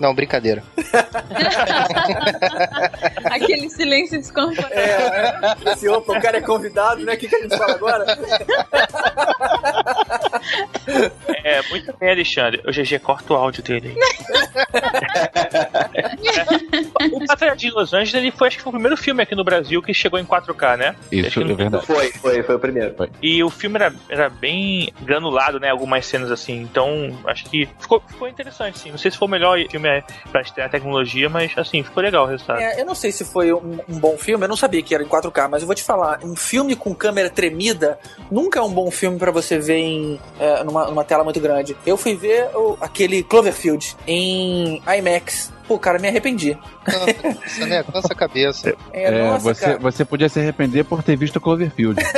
Speaker 7: Não, brincadeira.
Speaker 4: Aquele silêncio desconfortável.
Speaker 2: É, esse, opa, o cara é convidado, né? O que, que a gente fala agora?
Speaker 5: É, muito bem, Alexandre. O GG corta o áudio dele. o Batalha de Los Angeles ele foi, acho que foi o primeiro filme aqui no Brasil que chegou em 4K, né?
Speaker 6: Isso é verdade.
Speaker 3: Foi, foi, foi o primeiro.
Speaker 5: E o filme era, era bem granulado, né? Algumas cenas assim. Então, acho que ficou, ficou interessante, sim. Não sei se foi o melhor filme pra estrear tecnologia, mas assim, ficou legal o resultado.
Speaker 2: É, eu não sei se foi um, um bom filme, eu não sabia que era em 4K, mas eu vou te falar, um filme com câmera tremida nunca é um bom filme pra você ver em é, numa, numa tela muito grande. Eu fui ver o- aquele Cloverfield em IMAX. Pô, cara, me arrependi.
Speaker 7: Cansa, né? Cansa a cabeça.
Speaker 2: É,
Speaker 6: É,
Speaker 2: nossa,
Speaker 6: você,
Speaker 2: cara.
Speaker 6: você podia se arrepender por ter visto Cloverfield.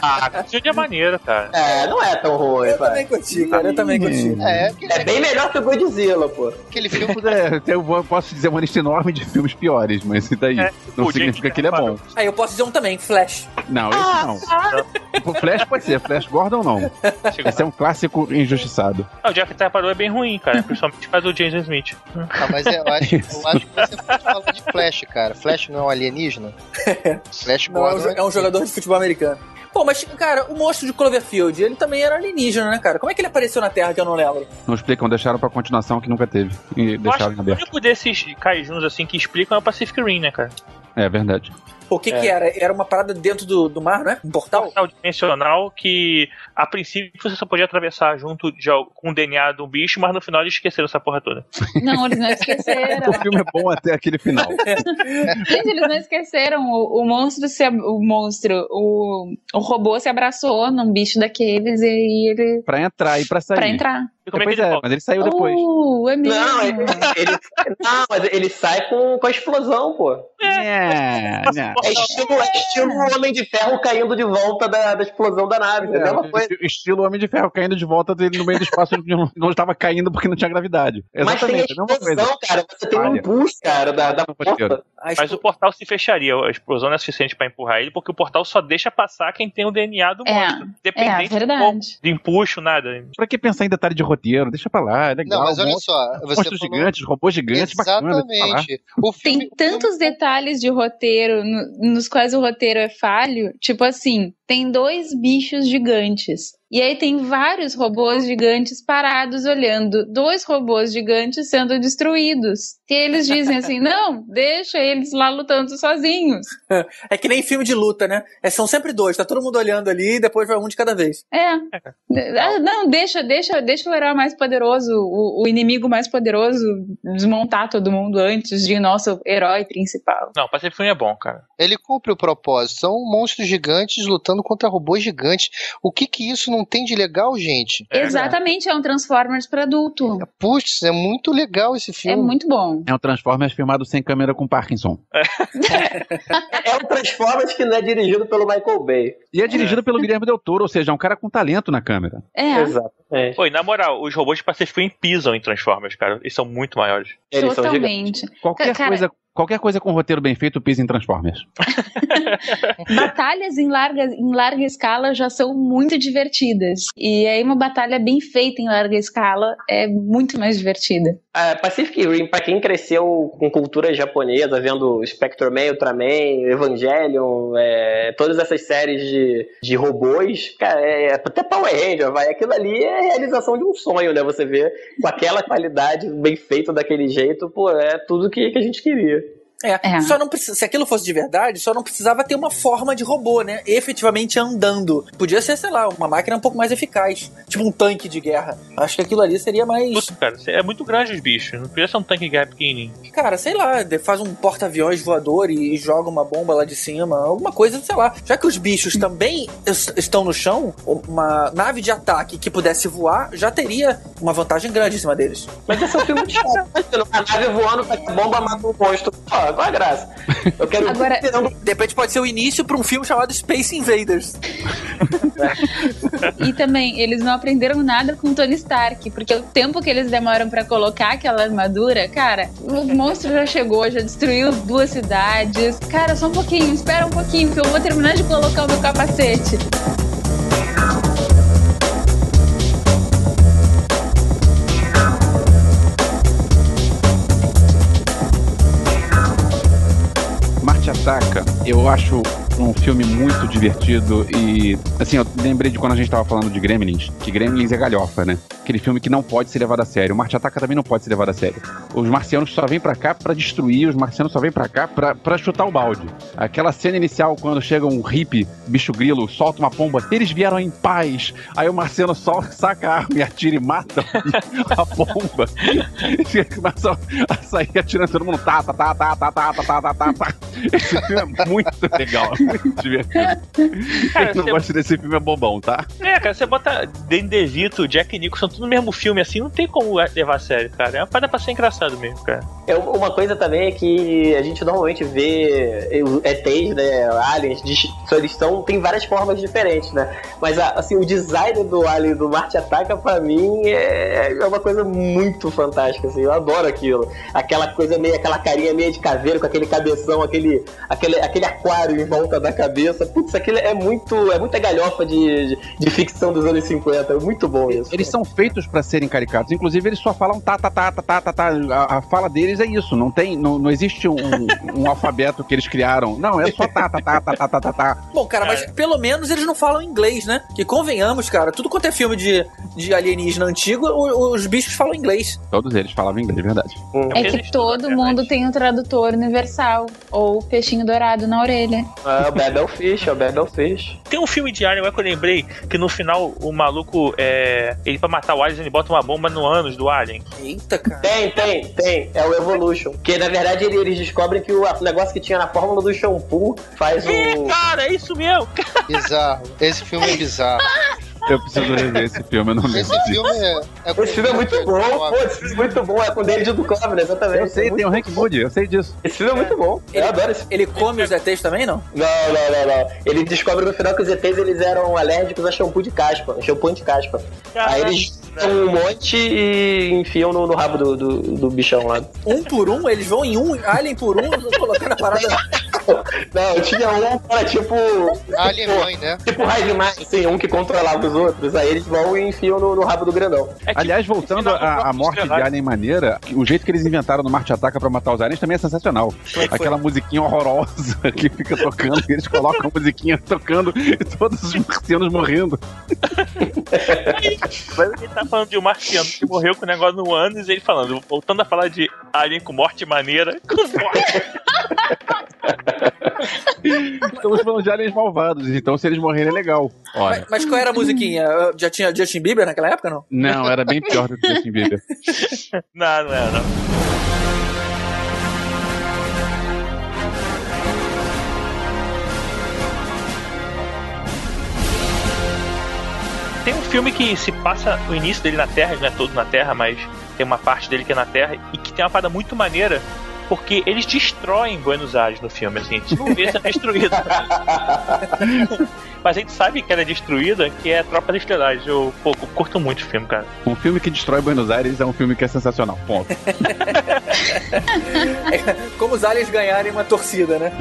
Speaker 5: Ah, filme é maneiro, cara.
Speaker 3: É, não é tão ruim,
Speaker 2: Eu
Speaker 3: pai.
Speaker 2: também curti, cara, eu também curti.
Speaker 7: É,
Speaker 3: É bem melhor que o Godzilla, pô.
Speaker 7: aquele filme.
Speaker 6: É, eu posso dizer uma lista enorme de filmes piores, mas isso daí
Speaker 5: É,
Speaker 6: não
Speaker 5: o
Speaker 6: significa
Speaker 5: James
Speaker 6: que ele é bom.
Speaker 2: Aí eu posso dizer um também, Flash.
Speaker 6: Não, esse não. O Flash pode ser, Flash Gordon não.
Speaker 5: Chegou.
Speaker 6: Esse é um clássico injustiçado.
Speaker 5: Ah, o Jeff Tapparou é bem ruim, cara. Principalmente faz o Jason Smith.
Speaker 7: Ah, mas eu acho, eu acho que você pode falar de Flash, cara. Flash não é um alienígena? Flash
Speaker 2: Não, é, um,
Speaker 7: Gordon
Speaker 2: jo- é um jogador de futebol americano. Pô, mas, cara, o monstro de Cloverfield, ele também era alienígena, né, cara? Como é que ele apareceu na Terra que eu não lembro?
Speaker 6: Não explicam, deixaram pra continuação que núnca teve. E
Speaker 5: Eu acho
Speaker 6: deixaram em
Speaker 5: que o
Speaker 6: aberto.
Speaker 5: único desses kaijuns assim que explicam é o Pacific Rim, né, cara?
Speaker 6: É verdade.
Speaker 2: O que que era? Era uma parada dentro do, do mar, não é? Um portal?
Speaker 5: portal dimensional que, a princípio, você só podia atravessar junto de, com o DNA do bicho, mas no final eles esqueceram essa porra toda.
Speaker 4: Não, eles não esqueceram.
Speaker 6: O filme é bom até aquele final.
Speaker 4: Gente, eles não esqueceram. O, o monstro se. O monstro. O, o robô se abraçou num bicho daqueles e ele.
Speaker 6: Pra entrar e pra sair.
Speaker 4: Pra entrar.
Speaker 5: Como é
Speaker 6: Depois
Speaker 5: ele
Speaker 6: é, mas ele saiu depois.
Speaker 4: Uh, é mesmo.
Speaker 3: Não, ele, ele- não, mas ele sai com, com a explosão, pô.
Speaker 6: É, né?
Speaker 3: É estilo, é estilo Homem de Ferro caindo de volta da, da explosão da nave, é mesma coisa.
Speaker 6: É, estilo Homem de Ferro caindo de volta dele no meio do espaço onde não- estava caindo porque não tinha gravidade.
Speaker 3: Mas tem a
Speaker 6: Exatamente, é a mesma coisa.
Speaker 3: explosão, cara. Você tem um impulso, cara, da, da porta.
Speaker 5: Mas o portal se fecharia, a explosão não é suficiente pra empurrar ele, porque o portal só deixa passar quem tem o DNA do
Speaker 4: É,
Speaker 5: monstro.
Speaker 4: É,
Speaker 5: Independente de,
Speaker 4: verdade.
Speaker 5: de empuxo, nada.
Speaker 6: Pra que pensar em detalhe de roteiro? Deixa pra lá, é legal.
Speaker 7: Não, mas olha
Speaker 6: monstro-
Speaker 7: só, você
Speaker 6: Monstros
Speaker 7: falou...
Speaker 6: gigantes, robôs gigantes, bacana.
Speaker 7: Exatamente. Filme,
Speaker 4: Tem tantos detalhes de roteiro no- nos quais o roteiro é falho. Tipo assim, tem dois bichos gigantes. E aí tem vários robôs gigantes parados olhando. Dois robôs gigantes sendo destruídos. E eles dizem assim: não, deixa eles lá lutando sozinhos.
Speaker 2: É que nem filme de luta, né? É, são sempre dois, tá todo mundo olhando ali e depois vai um de cada vez.
Speaker 4: É. Ah, não, deixa, deixa, deixa o herói mais poderoso, o, o inimigo mais poderoso desmontar todo mundo antes de nosso herói principal.
Speaker 5: Não, Pacific Rim é bom, cara.
Speaker 7: ele cumpre o propósito. São monstros gigantes lutando contra robôs gigantes. O que que isso não tem de legal, gente?
Speaker 5: É,
Speaker 4: Exatamente, é um Transformers para adulto.
Speaker 7: Putz, é muito legal esse
Speaker 4: É
Speaker 7: filme.
Speaker 4: muito bom.
Speaker 6: É um Transformers filmado sem câmera com Parkinson.
Speaker 3: É um Transformers que não é dirigido pelo Michael Bay.
Speaker 6: E é dirigido pelo Guilherme Del Toro, ou seja, é um cara com talento na câmera.
Speaker 4: É,
Speaker 3: Exatamente.
Speaker 5: Pô, e na moral, os robôs de Pacific Rim pisam em Transformers, cara. Eles são muito maiores.
Speaker 3: Eles são
Speaker 4: totalmente.
Speaker 6: Qualquer
Speaker 4: Cara-
Speaker 6: coisa Qualquer coisa com roteiro bem feito pisa em Transformers.
Speaker 4: Batalhas em larga, em larga escala já são muito divertidas. E aí uma batalha bem feita em larga escala é muito mais divertida.
Speaker 3: É, Pacific Rim, pra quem cresceu com cultura japonesa, vendo Spectre Man, Ultraman, Evangelion, é, todas essas séries de, de robôs, cara, é, até Power Ranger, vai, aquilo ali é a realização de um sonho, né? Você vê com aquela qualidade, bem feito daquele jeito, pô, é tudo que, que a gente queria.
Speaker 2: É,
Speaker 4: É.
Speaker 2: só não precisa, se aquilo fosse de verdade, só não precisava ter uma forma de robô, né? Efetivamente andando. Podia ser, sei lá, uma máquina um pouco mais eficaz. Tipo um tanque de guerra. Acho que aquilo ali seria mais.
Speaker 5: Puta, cara, é muito grande os bichos. Não podia ser um tanque de guerra pequenininho.
Speaker 2: Cara, sei lá, de- faz um porta-aviões voador e, joga uma bomba lá de cima. Alguma coisa, sei lá. Já que os bichos também es- estão no chão, uma nave de ataque que pudesse voar já teria uma vantagem grande em cima deles.
Speaker 3: Mas esse é um filme de uma nave voando com a bomba mata um monstro. Pô, qual a graça? Eu quero
Speaker 4: Agora-
Speaker 2: De repente pode ser o início pra um filme chamado Space Invaders.
Speaker 4: E também, eles não aprenderam nada com Tony Stark, porque o tempo que eles demoram pra colocar aquela armadura, cara, o monstro já chegou, já destruiu duas cidades. Cara, só um pouquinho, espera um pouquinho, que eu vou terminar de colocar o meu capacete.
Speaker 6: saca? Eu acho um filme muito divertido e, assim, eu lembrei de quando a gente tava falando de Gremlins, que Gremlins é galhofa, né? Aquele filme que não pode ser levado a sério. Marte Ataca também não pode ser levado a sério. Os marcianos só vêm pra cá pra destruir, os marcianos só vêm pra cá pra chutar o balde. Aquela cena inicial, quando chega um hippie, bicho grilo, solta uma pomba, eles vieram em paz. Aí o marciano só saca a arma e atira e mata a pomba. Começa a sair atirando todo mundo. Tá, tá, tá, tá, tá, tá, tá, tá, tá, tá. Esse filme é muito legal, divertido.
Speaker 5: Cara,
Speaker 6: Quem não
Speaker 5: você-
Speaker 6: gosta desse filme é bobão, tá?
Speaker 5: É, cara, você bota Danny DeVito, Jack Nicholson, tudo no mesmo filme assim, não tem como levar a sério, cara. É uma parada pra ser engraçado mesmo, cara.
Speaker 3: É uma coisa também é que a gente normalmente vê ETs, né, aliens, de- eles são, tem várias formas diferentes, né? Mas a- assim, o design do alien do Marte Ataca, pra mim, é, é uma coisa muito fantástica, assim, eu adoro aquilo. Aquela coisa meio, aquela carinha meio de caveiro, com aquele cabeção, aquele, aquele, aquele aquário em volta da cabeça. Putz, aquilo é muito, é muita galhofa de, de, de ficção dos anos 50, é muito bom isso.
Speaker 6: Eles são feitos pra serem caricatos. Inclusive, eles só falam tá, tá, tá, tá, tá, tá, tá. A, a fala deles é isso. Não tem, não, não existe um, um alfabeto que eles criaram. Não, é só tá, tá, tá, tá, tá, tá, tá, tá.
Speaker 2: Bom, cara, mas pelo menos eles não falam inglês, né? Que convenhamos, cara, tudo quanto é filme de, de alienígena antigo, os bichos falam inglês.
Speaker 6: Todos eles falavam inglês, verdade.
Speaker 4: É que todo
Speaker 5: é
Speaker 4: mundo tem um tradutor universal, ou peixinho dourado na orelha.
Speaker 3: É o Babelfish, é o Babelfish.
Speaker 5: Tem um filme de Alien, que eu lembrei, que no final o maluco, é, ele pra matar o Alien, ele bota uma bomba no ânus do Alien.
Speaker 2: Eita, cara.
Speaker 3: Tem, tem, tem. É o Evolution. Que na verdade ele- eles descobrem que o negócio que tinha na fórmula do shampoo faz
Speaker 5: É,
Speaker 3: o.
Speaker 5: cara, é isso mesmo.
Speaker 7: Bizarro. Esse filme é bizarro.
Speaker 6: Eu preciso rever esse filme, eu não lembro
Speaker 7: Esse filme é. é com
Speaker 3: Esse filme é muito bom, pô, esse filme é muito bom, é com o David Duchovny, exatamente.
Speaker 6: Eu sei,
Speaker 3: É
Speaker 6: tem o Hank Moody, eu sei disso.
Speaker 3: Esse filme é muito bom, eu adoro esse filme.
Speaker 2: Ele come os ETs também, não?
Speaker 3: Não, não, não, não. Ele descobre no final que os ETs eles eram alérgicos a shampoo de caspa, shampoo de caspa. Aí eles um monte e enfiam no, no rabo do, do, do bichão lá.
Speaker 2: Um por um, eles vão em um, alien por um, colocando a parada.
Speaker 3: Não, tinha um que era tipo.
Speaker 7: Alien Mãe, né?
Speaker 3: Tipo Raidman, assim, um que controlava os outros. Aí eles vão e enfiam no, no rabo do grandão.
Speaker 5: É tipo-
Speaker 6: Aliás, voltando à morte de Alien maneira, o jeito que eles inventaram no Marte Ataca pra matar os aliens também é sensacional.
Speaker 2: É que foi?
Speaker 6: Aquela musiquinha horrorosa que fica tocando, e eles colocam a musiquinha tocando e todos os marcianos morrendo.
Speaker 5: Mas ele tá falando de um marciano que morreu com o negócio no ânus e ele falando, voltando a falar de Alien com morte maneira, com morte.
Speaker 6: Estamos falando de aliens malvados, então se eles morrerem é legal. Olha.
Speaker 2: Mas, mas qual era a musiquinha? Já tinha Justin Bieber naquela época, não?
Speaker 6: Não, era bem pior do que Justin Bieber.
Speaker 5: Não, não não. Tem um filme que se passa o início dele na Terra, não é todo na Terra, mas tem uma parte dele que é na Terra, e que tem uma parada muito maneira, porque eles destroem Buenos Aires no filme, assim, a gente não vê sendo destruído. mas a gente sabe que ela é destruída, que é Tropas Estelares. Eu, pô, eu curto muito o filme, cara.
Speaker 6: Um filme que destrói Buenos Aires é um filme que é sensacional. Ponto.
Speaker 2: Como os aliens ganharem uma torcida, né?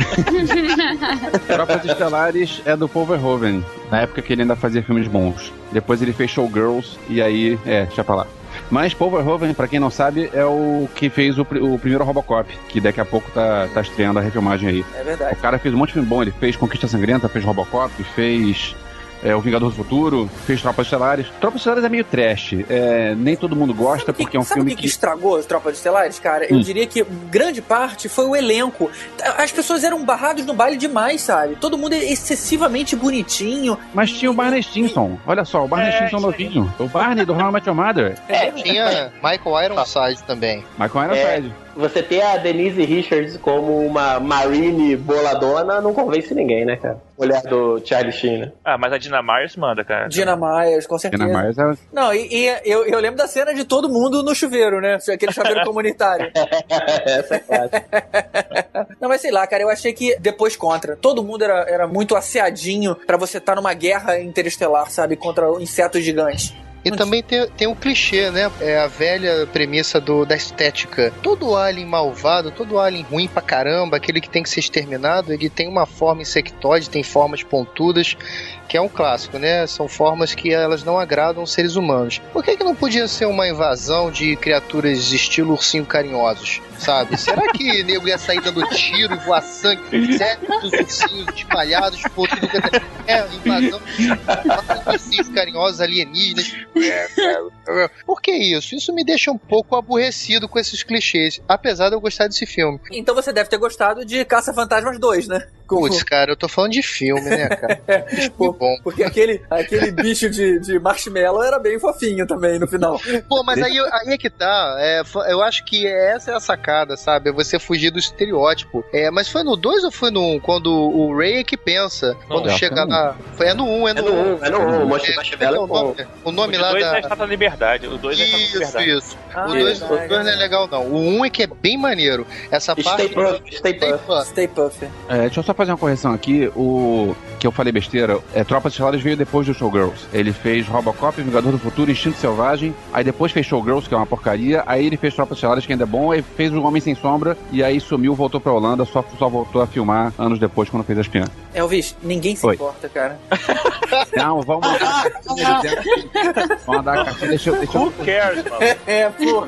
Speaker 6: Tropas Estelares é do Paul Verhoeven, na época que ele ainda fazia filmes bons. Depois ele fez Showgirls e aí, é, deixa pra lá. Mas Paul Verhoeven, pra quem não sabe, é o que fez o, o primeiro Robocop, que daqui a pouco tá, tá estreando a refilmagem aí.
Speaker 2: É
Speaker 6: O
Speaker 2: verdade.
Speaker 6: cara fez um monte de filme bom, ele fez Conquista Sangrenta, fez Robocop, fez é, O Vingador do Futuro, fez Tropas Estelares. Tropas Estelares é meio trash, é, nem todo mundo gosta
Speaker 2: que-
Speaker 6: porque é um
Speaker 2: sabe
Speaker 6: filme
Speaker 2: o que, que estragou as Tropas Estelares, cara? Eu
Speaker 6: Hum.
Speaker 2: diria que grande parte foi o elenco. As pessoas eram barrados no baile demais, sabe? Todo mundo é excessivamente bonitinho.
Speaker 6: Mas tinha o Barney Stinson, olha só, o Barney
Speaker 5: É,
Speaker 6: Stinson novinho. O Barney do How I Met Your Mother.
Speaker 3: É,
Speaker 7: Tinha Michael Ironside também.
Speaker 6: Michael
Speaker 3: É.
Speaker 6: Ironside.
Speaker 3: Você ter a Denise Richards como uma Marine boladona não convence ninguém, né, cara? Mulher do Charlie Sheen, né?
Speaker 5: Ah, mas a Dina Myers manda, cara.
Speaker 2: Dina Myers, com certeza.
Speaker 6: Dina Myers é
Speaker 2: Não, e, e eu, eu lembro da cena de todo mundo no chuveiro, né? Aquele chuveiro comunitário.
Speaker 3: Essa é clássica.
Speaker 2: Não, mas sei lá, cara, eu achei que depois contra. Todo mundo era, era muito asseadinho pra você estar numa guerra interestelar, sabe? Contra insetos gigantes.
Speaker 7: E também tem, tem um clichê, né? É a velha premissa do, da estética. Todo alien malvado, todo alien ruim pra caramba, aquele que tem que ser exterminado, ele tem uma forma insectoide, tem formas pontudas, que é um clássico, né? São formas que elas não agradam os seres humanos. Por que, que não podia ser uma invasão de criaturas estilo ursinho carinhosos, sabe? Será que nego ia sair dando tiro e voar sangue? Sete dos ursinhos espalhados por tudo que é, é invasão de ursinhos carinhosos alienígenas. Por que isso? Isso me deixa um pouco aborrecido com esses clichês, apesar de eu gostar desse filme.
Speaker 2: Então você deve ter gostado de Caça Fantasmas 2, né?
Speaker 7: Putz, cara, eu tô falando de filme, né, cara?
Speaker 2: Pô,
Speaker 7: bom.
Speaker 2: Porque aquele, aquele bicho de, de marshmallow era bem fofinho também no final.
Speaker 7: Pô, mas aí, aí é que tá. É, eu acho que essa é a sacada, sabe? É você fugir do estereótipo. É, mas foi no 2 ou foi no 1? Um, quando o Ray é que pensa. Quando
Speaker 6: Não,
Speaker 7: chega
Speaker 6: foi no
Speaker 7: lá. Foi, é no 1, um, é
Speaker 3: É
Speaker 7: no
Speaker 3: no
Speaker 7: 1.
Speaker 3: 1, é no 1. O Monstro
Speaker 7: É,
Speaker 3: Marshmallow
Speaker 7: o nome, o nome
Speaker 5: o
Speaker 7: lá
Speaker 5: 2 é a
Speaker 7: da.
Speaker 5: Estátua da Liberdade. O 2 é a Estátua da
Speaker 7: Isso,
Speaker 5: Liberdade.
Speaker 7: isso.
Speaker 2: Ah,
Speaker 7: o 2
Speaker 2: verdade,
Speaker 7: não é legal, não. O 1 um é que é bem maneiro. Essa
Speaker 3: Stay
Speaker 7: parte.
Speaker 3: Puft, Stay. Puft.
Speaker 2: Stay Puft.
Speaker 6: É, deixa eu só fazer uma correção aqui. O que eu falei besteira, é Tropas Estelares veio depois do Showgirls. Ele fez Robocop, Vingador do Futuro, Instinto Selvagem. Aí depois fez Showgirls, que é uma porcaria. Aí ele fez Tropas Estelares, que ainda é bom. Aí fez O Homem Sem Sombra. E aí sumiu, voltou pra Holanda. Só, só voltou a filmar anos depois, quando fez As Pianas.
Speaker 2: Elvis, ninguém se
Speaker 6: Oi.
Speaker 2: importa, cara.
Speaker 6: Não, vamos mandar a cartinha Vamos mandar a cartinha. Deixa eu. Deixa eu
Speaker 5: Who cares, mano?
Speaker 2: É, pô.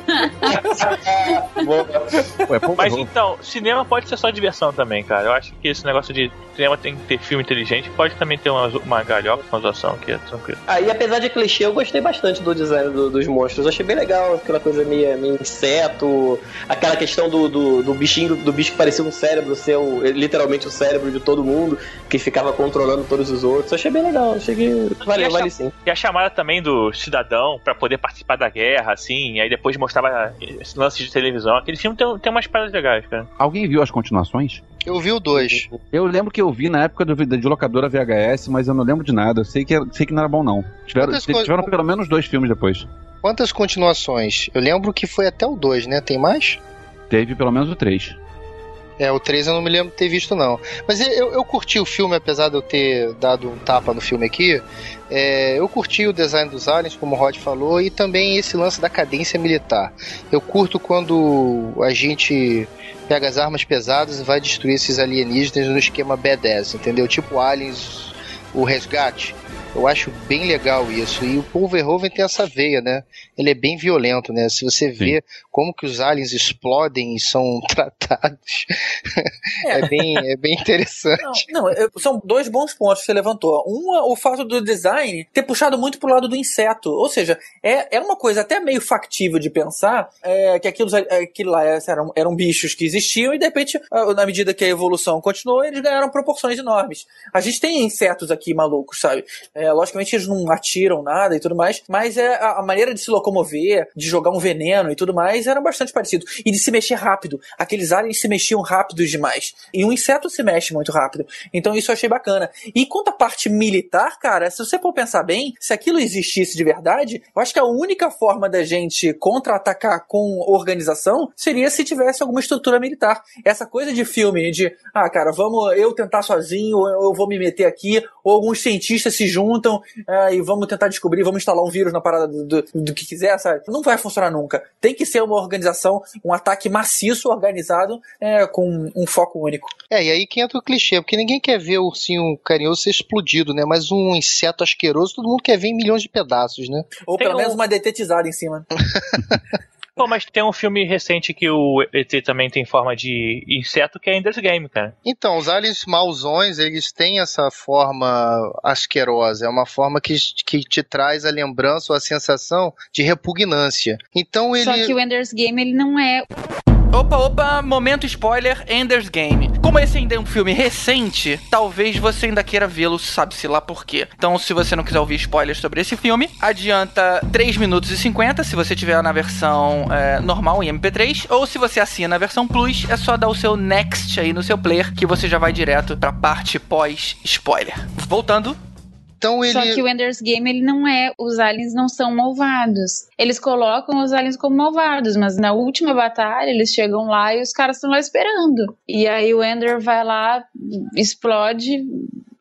Speaker 6: pô,
Speaker 5: Mas então, cinema pode ser só diversão também, cara. Eu acho que esse negócio de cinema tem que ter filme inteligente, pode também ter uma, uma galhofa, uma zoação que é tranquilo.
Speaker 3: Ah, e apesar de clichê, eu gostei bastante do design do- dos monstros. Eu achei bem legal, aquela coisa meio, meio inseto, aquela questão do, do, do bichinho, do bicho que parecia um cérebro, ser o- literalmente o cérebro de todo mundo, que ficava controlando todos os outros. Eu achei bem legal, achei que valeu,
Speaker 5: E a
Speaker 3: vale sim.
Speaker 5: E a chamada também do cidadão pra poder participar da guerra, assim, e aí depois mostrava esse lance de televisão. Aquele filme tem, tem umas paradas legais, cara.
Speaker 6: Alguém viu as continuações?
Speaker 7: Eu vi o 2.
Speaker 6: Eu lembro que eu vi na época do, de locadora VHS, mas eu não lembro de nada. Eu sei que, sei que não era bom, não. Tiveram, tiveram pelo menos dois filmes depois.
Speaker 7: Quantas continuações? Eu lembro que foi até o 2, né? Tem mais?
Speaker 6: Teve pelo menos o três.
Speaker 7: É, o 3 eu não me lembro de ter visto, não. Mas eu, eu curti o filme, apesar de eu ter dado um tapa no filme aqui. É, eu curti o design dos aliens, como o Rod falou, e também esse lance da cadência militar. Eu curto quando a gente pega as armas pesadas e vai destruir esses alienígenas no esquema B10, entendeu? Tipo Aliens, o resgate. Eu acho bem legal isso. E o Paul Verhoeven tem essa veia, né? Ele é bem violento, né? Se você vê como que os aliens explodem e são tratados, é, bem, é bem interessante.
Speaker 2: Não, não, eu- são dois bons pontos que você levantou. Um é o fato do design ter puxado muito pro lado do inseto. Ou seja, é, é uma coisa até meio factível de pensar é, que aquilo, aquilo lá eram, eram bichos que existiam e de repente, na medida que a evolução continuou, eles ganharam proporções enormes. A gente tem insetos aqui malucos, sabe? É, logicamente eles não atiram nada e tudo mais, mas é a, maneira de se locomover, de jogar um veneno e tudo mais, era bastante parecido. E de se mexer rápido. Aqueles aliens se mexiam rápidos demais. E um inseto se mexe muito rápido. Então isso eu achei bacana. E quanto à parte militar, cara, se você for pensar bem, se aquilo existisse de verdade, eu acho que a única forma da gente contra-atacar com organização seria se tivesse alguma estrutura militar. Essa coisa de filme de, ah, cara, vamos eu tentar sozinho, ou eu vou me meter aqui, ou alguns cientistas se juntam é, e vamos tentar descobrir, vamos instalar um vírus na parada do, do, do, que quiser, sabe? Não vai funcionar nunca. Tem que ser uma organização, um ataque maciço, organizado, é, com um foco único.
Speaker 7: É, e aí que entra o clichê, porque ninguém quer ver o ursinho carinhoso ser explodido, né? Mas um inseto asqueroso, todo mundo quer ver em milhões de pedaços, né?
Speaker 2: Ou Tem pelo um... menos uma detetizada em cima.
Speaker 5: Pô, mas tem um filme recente que o ET também tem forma de inseto, que é Ender's Game, cara.
Speaker 7: Então, os aliens mauzões, eles têm essa forma asquerosa. É uma forma que, que te traz a lembrança ou a sensação de repugnância. Então ele...
Speaker 4: Só que o Ender's Game, ele não é
Speaker 2: Opa, opa, momento spoiler, Ender's Game. Como esse ainda é um filme recente, talvez você ainda queira vê-lo, sabe-se lá por quê. Então, se você não quiser ouvir spoilers sobre esse filme, adianta 3 minutos e 50 se você tiver na versão é, normal em MP3, ou se você assina a versão Plus, é só dar o seu next aí no seu player que você já vai direto pra parte pós-spoiler. Voltando,
Speaker 4: então ele... Só que o Ender's Game, ele não é. Os aliens não são malvados. Eles colocam os aliens como malvados, mas na última batalha eles chegam lá e os caras estão lá esperando. E aí o Ender vai lá, explode,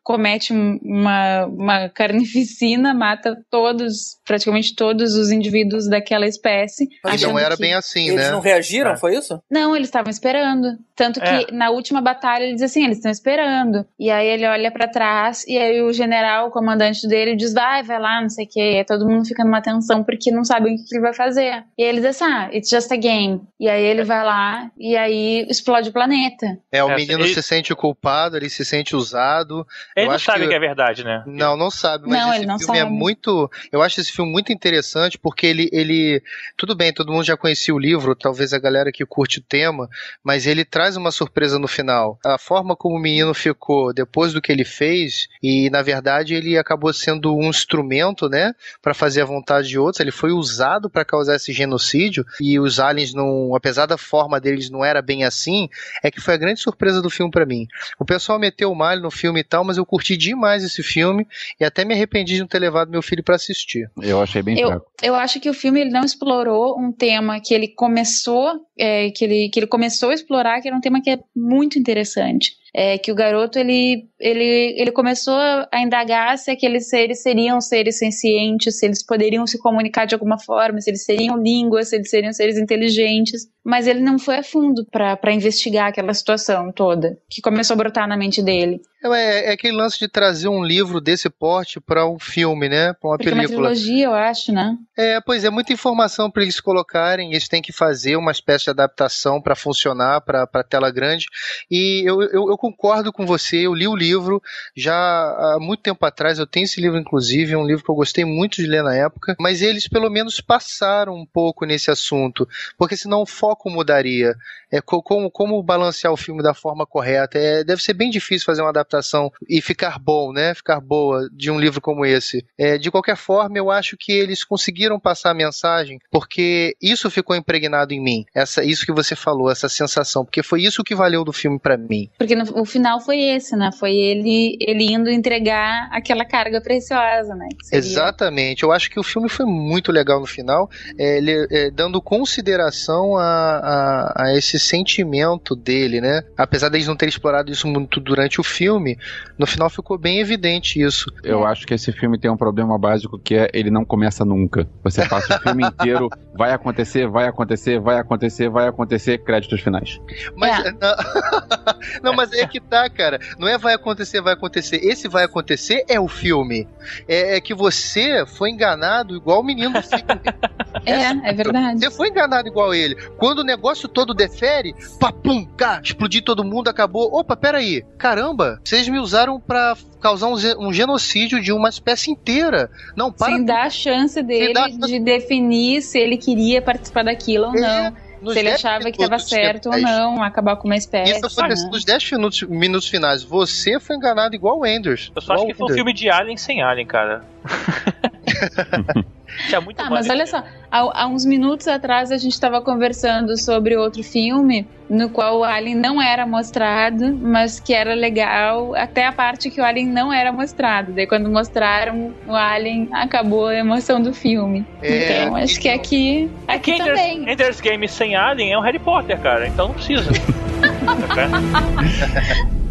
Speaker 4: comete uma, uma carnificina, mata todos, praticamente todos os indivíduos daquela espécie.
Speaker 7: Mas não era bem assim,
Speaker 2: eles
Speaker 7: né?
Speaker 2: Eles não reagiram, é. foi isso?
Speaker 4: Não, eles estavam esperando. Tanto que é. na última batalha ele diz assim, eles estão esperando. E aí ele olha para trás e aí o general, o comandante dele, diz, vai, vai lá, não sei o que. E aí todo mundo fica numa tensão porque não sabe o que ele vai fazer. E aí ele diz assim, ah, it's just a game. E aí ele vai lá e aí explode o planeta.
Speaker 7: É, o menino ele... se sente culpado, ele se sente usado.
Speaker 5: Ele eu não sabe que... que... é verdade, né?
Speaker 7: Não, não sabe. Mas não, esse filme é sabe. é muito. Eu acho esse filme muito interessante porque ele, ele. Tudo bem, todo mundo já conhecia o livro, talvez a galera que curte o tema, mas ele traz uma surpresa no final. A forma como o menino ficou depois do que ele fez, e na verdade ele acabou sendo um instrumento, né, para fazer a vontade de outros. Ele foi usado para causar esse genocídio e os aliens não, apesar da forma deles não era bem assim, é que foi a grande surpresa do filme para mim. O pessoal meteu o malho no filme e tal, mas eu curti demais esse filme e até me arrependi de não ter levado meu filho para assistir.
Speaker 6: Eu achei bem
Speaker 4: eu, Eu acho que o filme ele não explorou um tema que ele começou, é, que, ele, que ele começou a explorar, que era um tema que é muito interessante é, que o garoto ele, ele, ele começou a indagar se aqueles seres seriam seres sencientes, se eles poderiam se comunicar de alguma forma, se eles seriam línguas, se eles seriam seres inteligentes, mas ele não foi a fundo para investigar aquela situação toda que começou a brotar na mente dele.
Speaker 7: É, é aquele lance de trazer um livro desse porte para um filme, né? Para uma
Speaker 4: Porque
Speaker 7: película.
Speaker 4: É uma trilogia, eu acho, né?
Speaker 7: É, pois é, muita informação para eles colocarem. Eles têm que fazer uma espécie de adaptação para funcionar para tela grande. E eu, eu, eu, concordo com você. Eu li o livro já há muito tempo atrás. Eu tenho esse livro, inclusive, é um livro que eu gostei muito de ler na época. Mas eles pelo menos passaram um pouco nesse assunto, porque senão o foco mudaria. É como, como balancear o filme da forma correta. É, deve ser bem difícil fazer uma adaptação e ficar bom, né? Ficar boa de um livro como esse. É, de qualquer forma, eu acho que eles conseguiram passar a mensagem porque isso ficou impregnado em mim. Essa, isso que você falou, essa sensação, porque foi isso que valeu do filme para mim.
Speaker 4: Porque no, o final foi esse, né? Foi ele, ele indo entregar aquela carga preciosa, né?
Speaker 7: Seria... Exatamente. Eu acho que o filme foi muito legal no final, é, ele, é, dando consideração a, a, a esse sentimento dele, né? Apesar deles não terem explorado isso muito durante o filme filme, no final ficou bem evidente isso.
Speaker 6: Eu acho que esse filme tem um problema básico que é ele não começa nunca. Você passa o filme inteiro, vai acontecer, vai acontecer, vai acontecer, vai acontecer, créditos finais.
Speaker 7: Mas é. não, não, mas é que tá, cara. Não é vai acontecer, vai acontecer. Esse vai acontecer é o filme. É, é que você foi enganado igual o menino do filme.
Speaker 4: É, é verdade.
Speaker 7: Você foi enganado igual ele. Quando o negócio todo defere, papum, cá, explodir todo mundo, acabou. Opa, peraí. Caramba, vocês me usaram para causar um, um, genocídio de uma espécie inteira. Não, para.
Speaker 4: Sem dar a chance dele a... de definir se ele queria participar daquilo ou é. não.
Speaker 7: Nos
Speaker 4: Se ele
Speaker 7: 10
Speaker 4: achava que estava
Speaker 7: minutos
Speaker 4: certo ou
Speaker 7: finais.
Speaker 4: não, acabar com uma espécie.
Speaker 7: Isso aconteceu
Speaker 4: né?
Speaker 7: nos 10 minutos, minutos finais. Você foi enganado igual o Enders.
Speaker 5: Eu só acho que foi um filme de Alien sem Alien, cara. Tinha muito
Speaker 4: Tá,
Speaker 5: mais.
Speaker 4: mas olha só, há, há uns minutos atrás a gente estava conversando sobre outro filme no qual o Alien não era mostrado, mas que era legal até a parte que o Alien não era mostrado. Daí quando mostraram o Alien, acabou a emoção do filme.
Speaker 7: É,
Speaker 4: então acho que aqui,
Speaker 5: É
Speaker 4: aqui
Speaker 5: que Ender's,
Speaker 4: também.
Speaker 5: Ender's Game sem Alien é o Harry Potter, cara. Então não precisa.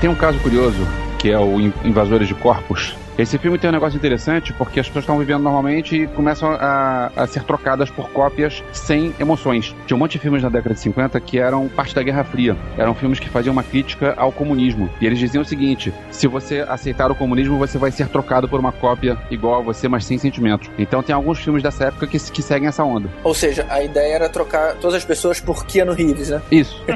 Speaker 6: Tem um caso curioso, que é o In- Invasores de Corpos. Esse filme tem um negócio interessante porque as pessoas estão vivendo normalmente e começam a, a ser trocadas por cópias sem emoções. Tinha um monte de filmes na década de 50 que eram parte da Guerra Fria. Eram filmes que faziam uma crítica ao comunismo. E eles diziam o seguinte: se você aceitar o comunismo, você vai ser trocado por uma cópia igual a você, mas sem sentimentos. Então tem alguns filmes dessa época que, que seguem essa onda.
Speaker 2: Ou seja, a ideia era trocar todas as pessoas por Keanu Reeves, né?
Speaker 6: Isso.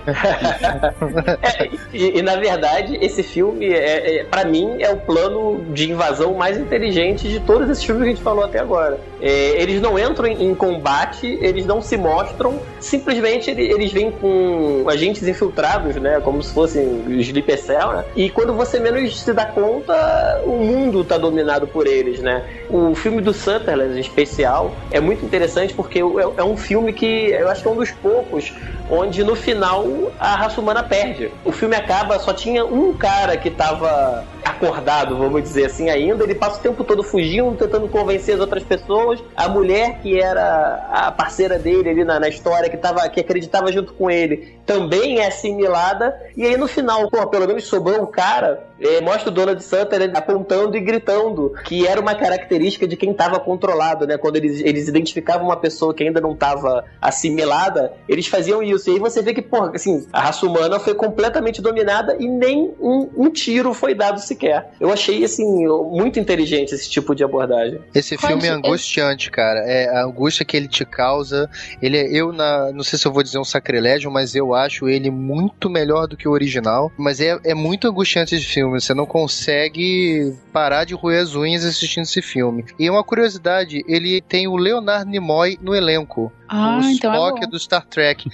Speaker 3: É, e, e, na verdade, esse filme, é, é, para mim, é o plano de invasão mais inteligente de todos esses filmes que a gente falou até agora. É, eles não entram em, em combate, eles não se mostram, simplesmente ele- eles vêm com agentes infiltrados, né? Como se fossem os Sleeper Cell, né? E quando você menos se dá conta, o mundo tá dominado por eles, né? O filme do Sutherland, em especial, é muito interessante porque é, é um filme que eu acho que é um dos poucos onde no final a raça humana perde. O filme acaba, só tinha um cara que tava acordado, vamos dizer assim, ainda. Ele passa o tempo todo fugindo, tentando convencer as outras pessoas. A mulher que era a parceira dele ali na, na história, que, tava, que acreditava junto com ele, também é assimilada. E aí no final, pô, pelo menos sobrou um cara. é, mostra o Donald Sutherland apontando e gritando que era uma característica de quem estava controlado, né? Quando eles, eles identificavam uma pessoa que ainda não estava assimilada, eles faziam isso. E aí você vê que, porra, assim, a raça humana foi completamente dominada e nem um, um tiro foi dado sequer. Eu achei, assim, muito inteligente esse tipo de abordagem.
Speaker 7: Esse
Speaker 4: Pode-
Speaker 7: filme é angustiante, cara. É a angústia que ele te causa. Ele é, eu na, não sei se eu vou dizer um sacrilégio, mas eu acho ele muito melhor do que o original. Mas é, é muito angustiante esse filme. Você não consegue parar de roer as unhas assistindo esse filme. E uma curiosidade, ele tem o Leonard Nimoy no elenco.
Speaker 4: Ah,
Speaker 7: o
Speaker 4: então é
Speaker 7: Spock
Speaker 4: bom.
Speaker 7: do Star Trek.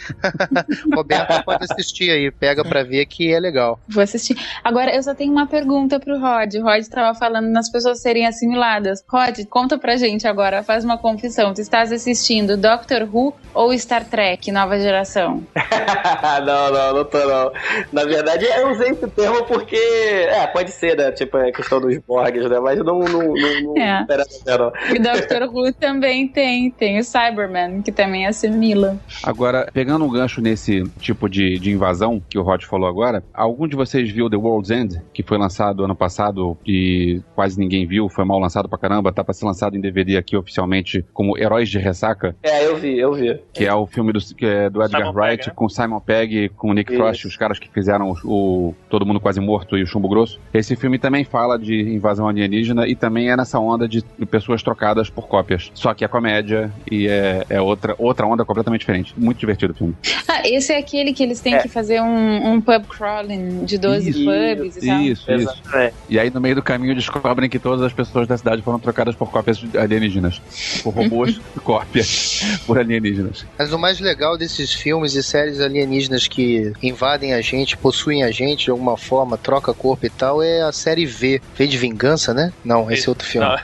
Speaker 7: Roberto pode assistir aí, pega pra ver que é legal.
Speaker 4: Vou assistir. Agora, eu só tenho uma pergunta pro Rod. O Rod estava falando nas pessoas serem assimiladas. Rod, conta pra gente agora, faz uma confissão. Tu estás assistindo Doctor Who ou Star Trek, nova geração?
Speaker 3: não, não, não tô não. Na verdade, eu usei esse termo porque. É, pode ser, né? Tipo, é questão dos Borgs, né? Mas não. não, não, não
Speaker 4: É.
Speaker 3: pera, pera, não.
Speaker 4: E Doctor Who também tem. Tem o Cyberman, que também assimila.
Speaker 6: Agora, pegando um gancho nesse tipo de, de invasão que o Rod falou agora, algum de vocês viu The World's End, que foi lançado ano passado e quase ninguém viu, foi mal lançado pra caramba, tá pra ser lançado em DVD aqui oficialmente como Heróis de Ressaca,
Speaker 3: É, eu vi, eu vi.
Speaker 6: que é o filme do, que é do Edgar
Speaker 5: Simon
Speaker 6: Wright
Speaker 5: Pegg, né?
Speaker 6: com Simon Pegg, com Nick
Speaker 3: Isso.
Speaker 6: Frost, os caras que fizeram o, o Todo Mundo Quase Morto e o Chumbo Grosso. Esse filme também fala de invasão alienígena e também é nessa onda de pessoas trocadas por cópias. Só que é comédia e é, é outra, outra onda completamente diferente. Muito divertido o filme.
Speaker 4: Ah, esse é aquele que eles têm
Speaker 3: É.
Speaker 4: que fazer um, um pub crawling de 12
Speaker 6: Isso,
Speaker 4: pubs e tal.
Speaker 6: Isso, isso.
Speaker 3: Exatamente.
Speaker 6: E aí, no meio do caminho, descobrem que todas as pessoas da cidade foram trocadas por cópias alienígenas. Por robôs, cópias por alienígenas.
Speaker 7: Mas o mais legal desses filmes e séries alienígenas que invadem a gente, possuem a gente de alguma forma, troca corpo e tal, é a série V. V de Vingança, né? Não, esse é outro filme.
Speaker 5: Não,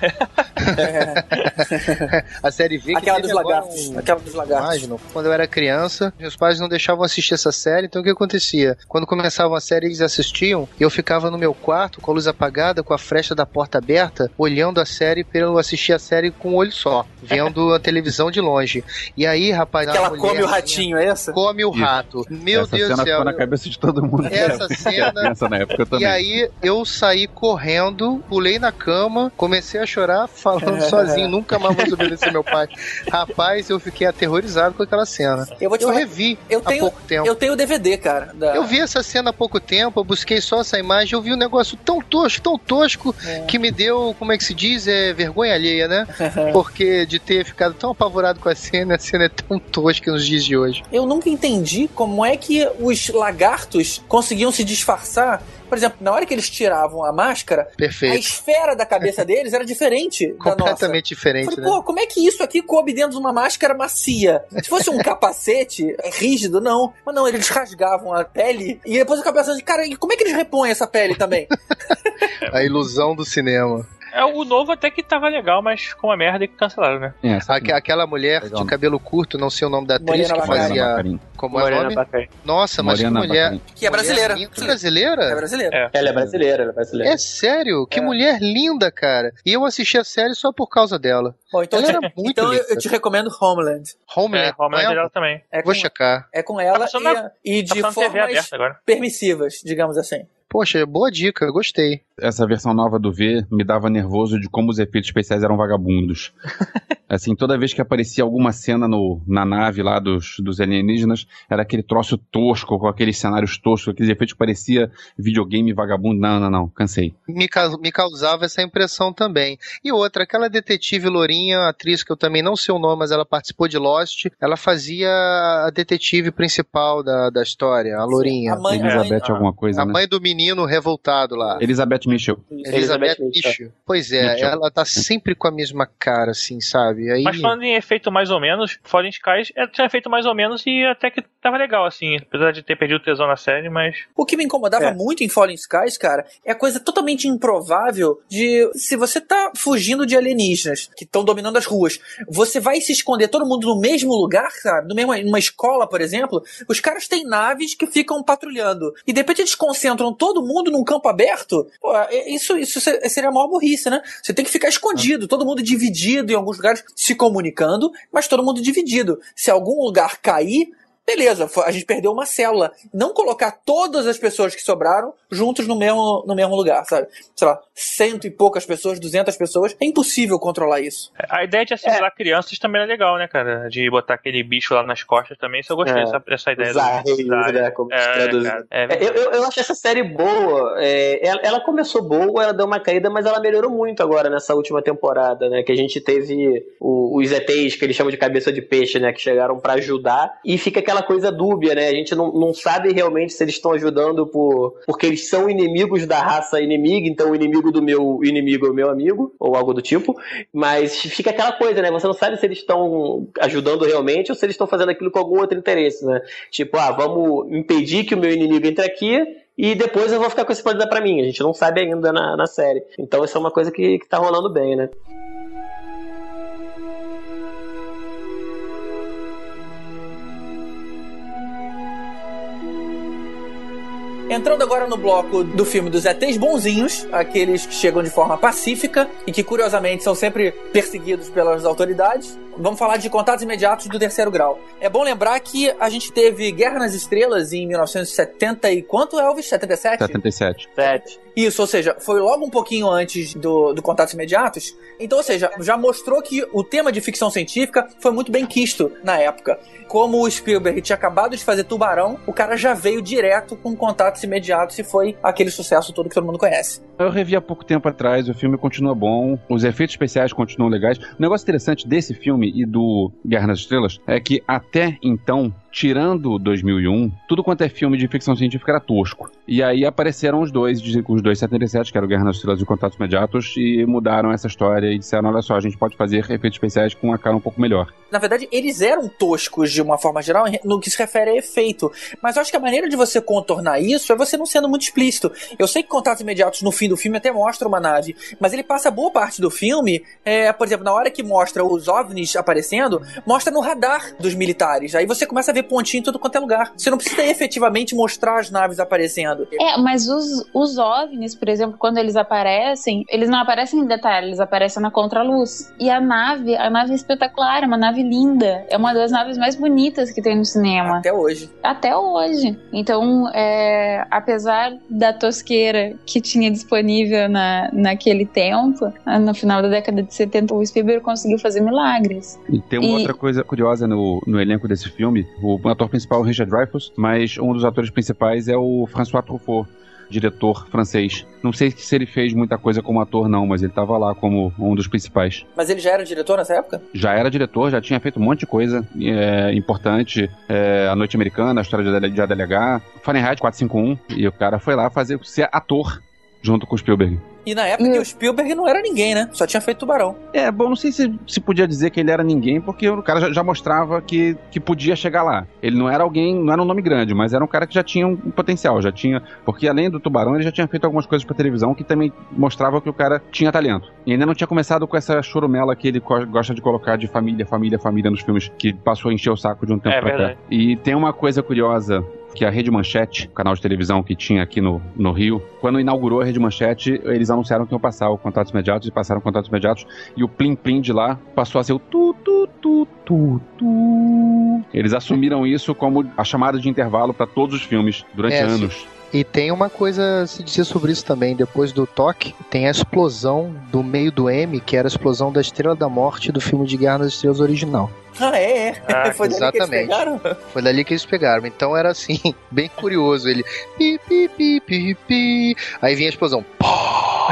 Speaker 7: A série V que
Speaker 2: Aquela dos lagartos.
Speaker 7: um-
Speaker 2: Aquela dos lagartos.
Speaker 7: Imagino. Quando eu era criança, meus pais não deixavam assistir essa série, então o que acontecia? Quando começava a série, eles assistiam, e eu ficava no meu quarto, com a luz apagada, com a fresta da porta aberta, olhando a série para eu assistir a série com um olho só, vendo a televisão de longe. E aí, rapaz,
Speaker 2: Que ela
Speaker 7: mulher
Speaker 2: come o ratinho, é essa?
Speaker 7: Come o
Speaker 6: Isso.
Speaker 7: rato. Meu
Speaker 6: Essa
Speaker 7: Deus do
Speaker 6: cena
Speaker 7: céu.
Speaker 6: ficou na cabeça de todo mundo.
Speaker 7: Essa cena-
Speaker 6: na época também.
Speaker 7: E aí eu saí correndo, pulei na cama, comecei a chorar, falando sozinho, nunca mais vou desobedecer meu pai. Rapaz, eu fiquei aterrorizado com aquela cena.
Speaker 2: Eu vou te
Speaker 7: Eu
Speaker 2: falar,
Speaker 7: revi
Speaker 2: eu
Speaker 7: há
Speaker 2: tenho,
Speaker 7: pouco tempo.
Speaker 2: eu tenho o DVD, cara. da-
Speaker 7: Eu vi essa cena há pouco tempo, eu busquei só essa imagem, eu vi um negócio tão tosco, tão tosco, que me deu, como é que se diz, é vergonha alheia, né? Porque de ter ficado tão apavorado com a cena, a cena é tão tosca nos dias de hoje.
Speaker 2: Eu nunca entendi como é que os lagartos conseguiam se disfarçar Por exemplo, na hora que eles tiravam a máscara, a
Speaker 7: Perfeito.
Speaker 2: esfera da cabeça deles era diferente da nossa.
Speaker 7: Completamente diferente,
Speaker 2: Falei,
Speaker 7: né?
Speaker 2: pô, como é que isso aqui coube dentro de uma máscara macia? Se fosse um capacete rígido, não. Mas não, eles rasgavam a pele e depois eu ficava pensando, cara, e como é que eles repõem essa pele também?
Speaker 7: A ilusão do cinema.
Speaker 5: É, o novo até que tava legal, mas ficou uma merda e cancelaram, né?
Speaker 6: É,
Speaker 7: Aque- Aquela mulher
Speaker 6: Legal.
Speaker 7: de cabelo curto, não sei o nome da atriz,
Speaker 2: Morena
Speaker 7: que fazia. Como é o
Speaker 3: Morena
Speaker 7: nome?
Speaker 3: Baccarin.
Speaker 7: Nossa, mas que
Speaker 6: Morena
Speaker 7: mulher.
Speaker 6: Baccarin.
Speaker 2: Que é brasileira.
Speaker 7: Mulher linda. brasileira?
Speaker 2: É brasileira.
Speaker 5: É.
Speaker 3: Ela é brasileira, ela é brasileira.
Speaker 7: É sério? Que
Speaker 2: É.
Speaker 7: mulher linda, cara. E eu assisti a série só por causa dela.
Speaker 2: Bom, então,
Speaker 7: Ela
Speaker 2: eu te-
Speaker 7: era muito
Speaker 2: então eu,
Speaker 7: linda.
Speaker 2: eu te recomendo Homeland.
Speaker 7: Homeland.
Speaker 5: É, Homeland é
Speaker 7: é?
Speaker 5: dela também.
Speaker 2: É com,
Speaker 7: Vou checar.
Speaker 2: é com ela
Speaker 5: passando na-
Speaker 2: e, e
Speaker 5: Tá
Speaker 2: de formas permissivas, digamos assim.
Speaker 7: Poxa, boa dica, eu gostei.
Speaker 6: Essa versão nova do V me dava nervoso de como os efeitos especiais eram vagabundos. assim, toda vez que aparecia alguma cena no, na nave lá dos, dos alienígenas, era aquele troço tosco, com aqueles cenários toscos, aqueles efeitos que parecia videogame vagabundo. Não, não, não, cansei.
Speaker 7: Me, me causava essa impressão também. E outra, aquela detetive lourinha, atriz que eu também não sei o nome, mas ela participou de Lost, ela fazia a detetive principal da, da história, a lourinha.
Speaker 2: A mãe, a mãe,
Speaker 6: Elizabeth alguma coisa,
Speaker 7: A
Speaker 6: né?
Speaker 7: mãe do menino revoltado lá.
Speaker 6: Elizabeth Mitchell.
Speaker 7: Elizabeth
Speaker 3: Elizabeth Mitchell.
Speaker 7: Pois é,
Speaker 6: Mitchell.
Speaker 7: ela tá sempre com a mesma cara, assim, sabe? Aí...
Speaker 5: Mas falando em efeito mais ou menos, Fallen Skies tinha efeito mais ou menos e até que tava legal, assim. Apesar de ter perdido o tesão na série, mas.
Speaker 2: O que me incomodava
Speaker 3: É.
Speaker 2: muito em Fallen Skies, cara, é a coisa totalmente improvável de se você tá fugindo de alienígenas que estão dominando as ruas, você vai se esconder todo mundo no mesmo lugar, sabe? No mesmo, numa escola, por exemplo, os caras têm naves que ficam patrulhando e de repente eles concentram todo mundo num campo aberto. Pô, isso, isso se- seria a maior burrice, né? Você tem que ficar escondido, todo mundo dividido em alguns lugares se comunicando, mas todo mundo dividido. Se algum lugar cair, Beleza, a gente perdeu uma célula. Não colocar todas as pessoas que sobraram juntos no mesmo, no mesmo lugar, sabe? Sei lá, cento e poucas pessoas, duzentas pessoas. É impossível controlar isso.
Speaker 5: A ideia de assimilar crianças também era legal, né, cara? De botar aquele bicho lá nas costas também, isso eu gostei
Speaker 3: É.
Speaker 5: dessa, dessa ideia. Da-
Speaker 3: né? Como
Speaker 5: É, cara, é,
Speaker 3: É, eu, eu, eu acho essa série boa. É, ela, ela começou boa, ela deu uma caída, mas ela melhorou muito agora nessa última temporada, né? Que a gente teve o- os ETs, que eles chamam de cabeça de peixe, né? Que chegaram pra ajudar. E fica aquela coisa dúbia, né? A gente não, não sabe realmente se eles estão ajudando por, porque eles são inimigos da raça inimiga, então o inimigo do meu inimigo é o meu amigo, ou algo do tipo. Mas fica aquela coisa, né? Você não sabe se eles estão ajudando realmente ou se eles estão fazendo aquilo com algum outro interesse, né? Tipo, ah, vamos impedir que o meu inimigo entre aqui e depois eu vou ficar com esse poder pra mim. A gente não sabe ainda na, na série. Então isso é uma coisa que, que tá rolando bem, né?
Speaker 2: Entrando agora no bloco do filme dos ETs bonzinhos, aqueles que chegam de forma pacífica e que curiosamente são sempre perseguidos pelas autoridades. Vamos falar de contatos imediatos do terceiro grau. É bom lembrar que a gente teve Guerra nas Estrelas em 1970 e quanto, Elvis? 77?
Speaker 6: 77.
Speaker 3: Sete.
Speaker 2: Isso, ou seja, foi logo um pouquinho antes do, do Contatos Imediatos. Então, ou seja, já mostrou que o tema de ficção científica foi muito bem quisto na época. Como o Spielberg tinha acabado de fazer Tubarão, o cara já veio direto com Contatos Imediatos e foi aquele sucesso todo que todo mundo conhece.
Speaker 6: Eu revi há pouco tempo atrás, o filme continua bom, os efeitos especiais continuam legais. O negócio interessante desse filme e do Guerra nas Estrelas é que até então, tirando 2001, tudo quanto é filme de ficção científica era tosco. E aí apareceram os dois, os dois 77, que era o Guerra nas Estrelas e Contatos Imediatos, e mudaram essa história e disseram, olha só, a gente pode fazer efeitos especiais com a cara um pouco melhor.
Speaker 2: Na verdade, eles eram toscos de uma forma geral no que se refere a efeito. Mas eu acho que a maneira de você contornar isso é você não sendo muito explícito. Eu sei que Contatos Imediatos no fim do filme até mostra uma nave, mas ele passa boa parte do filme, é, por exemplo, na hora que mostra os OVNIs aparecendo, mostra no radar dos militares. Aí você começa a ver pontinho em tudo quanto é lugar. Você não precisa efetivamente mostrar as naves aparecendo.
Speaker 4: É, mas os, os OVNIs, por exemplo, quando eles aparecem, eles não aparecem em detalhe, eles aparecem na contraluz. E a nave, a nave é espetacular, é uma nave linda. É uma das naves mais bonitas que tem no cinema.
Speaker 2: Até hoje.
Speaker 4: Até hoje. Então, é, apesar da tosqueira que tinha disponível na, naquele tempo, no final da década de 70, o Spielberg conseguiu fazer milagres.
Speaker 6: E tem uma
Speaker 4: E-
Speaker 6: outra coisa curiosa no, no elenco desse filme. O ator principal é o Richard Dreyfuss, mas um dos atores principais é o François Truffaut. diretor francês. Não sei se ele fez muita coisa como ator, não, mas ele tava lá como um dos principais.
Speaker 2: Mas ele já era diretor nessa época?
Speaker 6: Já era diretor, já tinha feito um monte de coisa é, importante. É, a Noite Americana, a história de, de ADLH, Fahrenheit 451. E o cara foi lá fazer ser ator junto com o Spielberg.
Speaker 2: E na época que o Spielberg não era ninguém, né? Só tinha feito Tubarão.
Speaker 6: É, bom, não sei se se podia dizer que ele era ninguém, porque o cara já, já mostrava que, que podia chegar lá. Ele não era alguém, não era um nome grande, mas era um cara que já tinha um potencial, já tinha. Porque além do Tubarão, ele já tinha feito algumas coisas pra televisão que também mostrava que o cara tinha talento. E ainda não tinha começado com essa chorumela que ele gosta de colocar de família, família, família nos filmes, que passou a encher o saco de um tempo
Speaker 5: É
Speaker 6: pra
Speaker 5: verdade.
Speaker 6: cá. E tem uma coisa curiosa que a Rede Manchete, o canal de televisão que tinha aqui no, no Rio, quando inaugurou a Rede Manchete, eles anunciaram que iam passar o Contatos Imediatos e passaram Contatos Imediatos e o Plim Plim de lá passou a ser o tu tu tu tu tu. Eles assumiram isso como a chamada de intervalo para todos os filmes durante
Speaker 7: É,
Speaker 6: anos.
Speaker 7: E tem uma coisa a se dizer sobre isso também. Depois do toque, tem a explosão do meio do M, que era a explosão da Estrela da Morte do filme de Guerra nas Estrelas original.
Speaker 2: Ah, é, é.
Speaker 5: Ah,
Speaker 2: Foi dali que eles pegaram?
Speaker 7: Foi dali que eles pegaram. Então era assim, bem curioso. Ele. Pi, pi, pi, pi, pi. Aí vinha a explosão. Pó!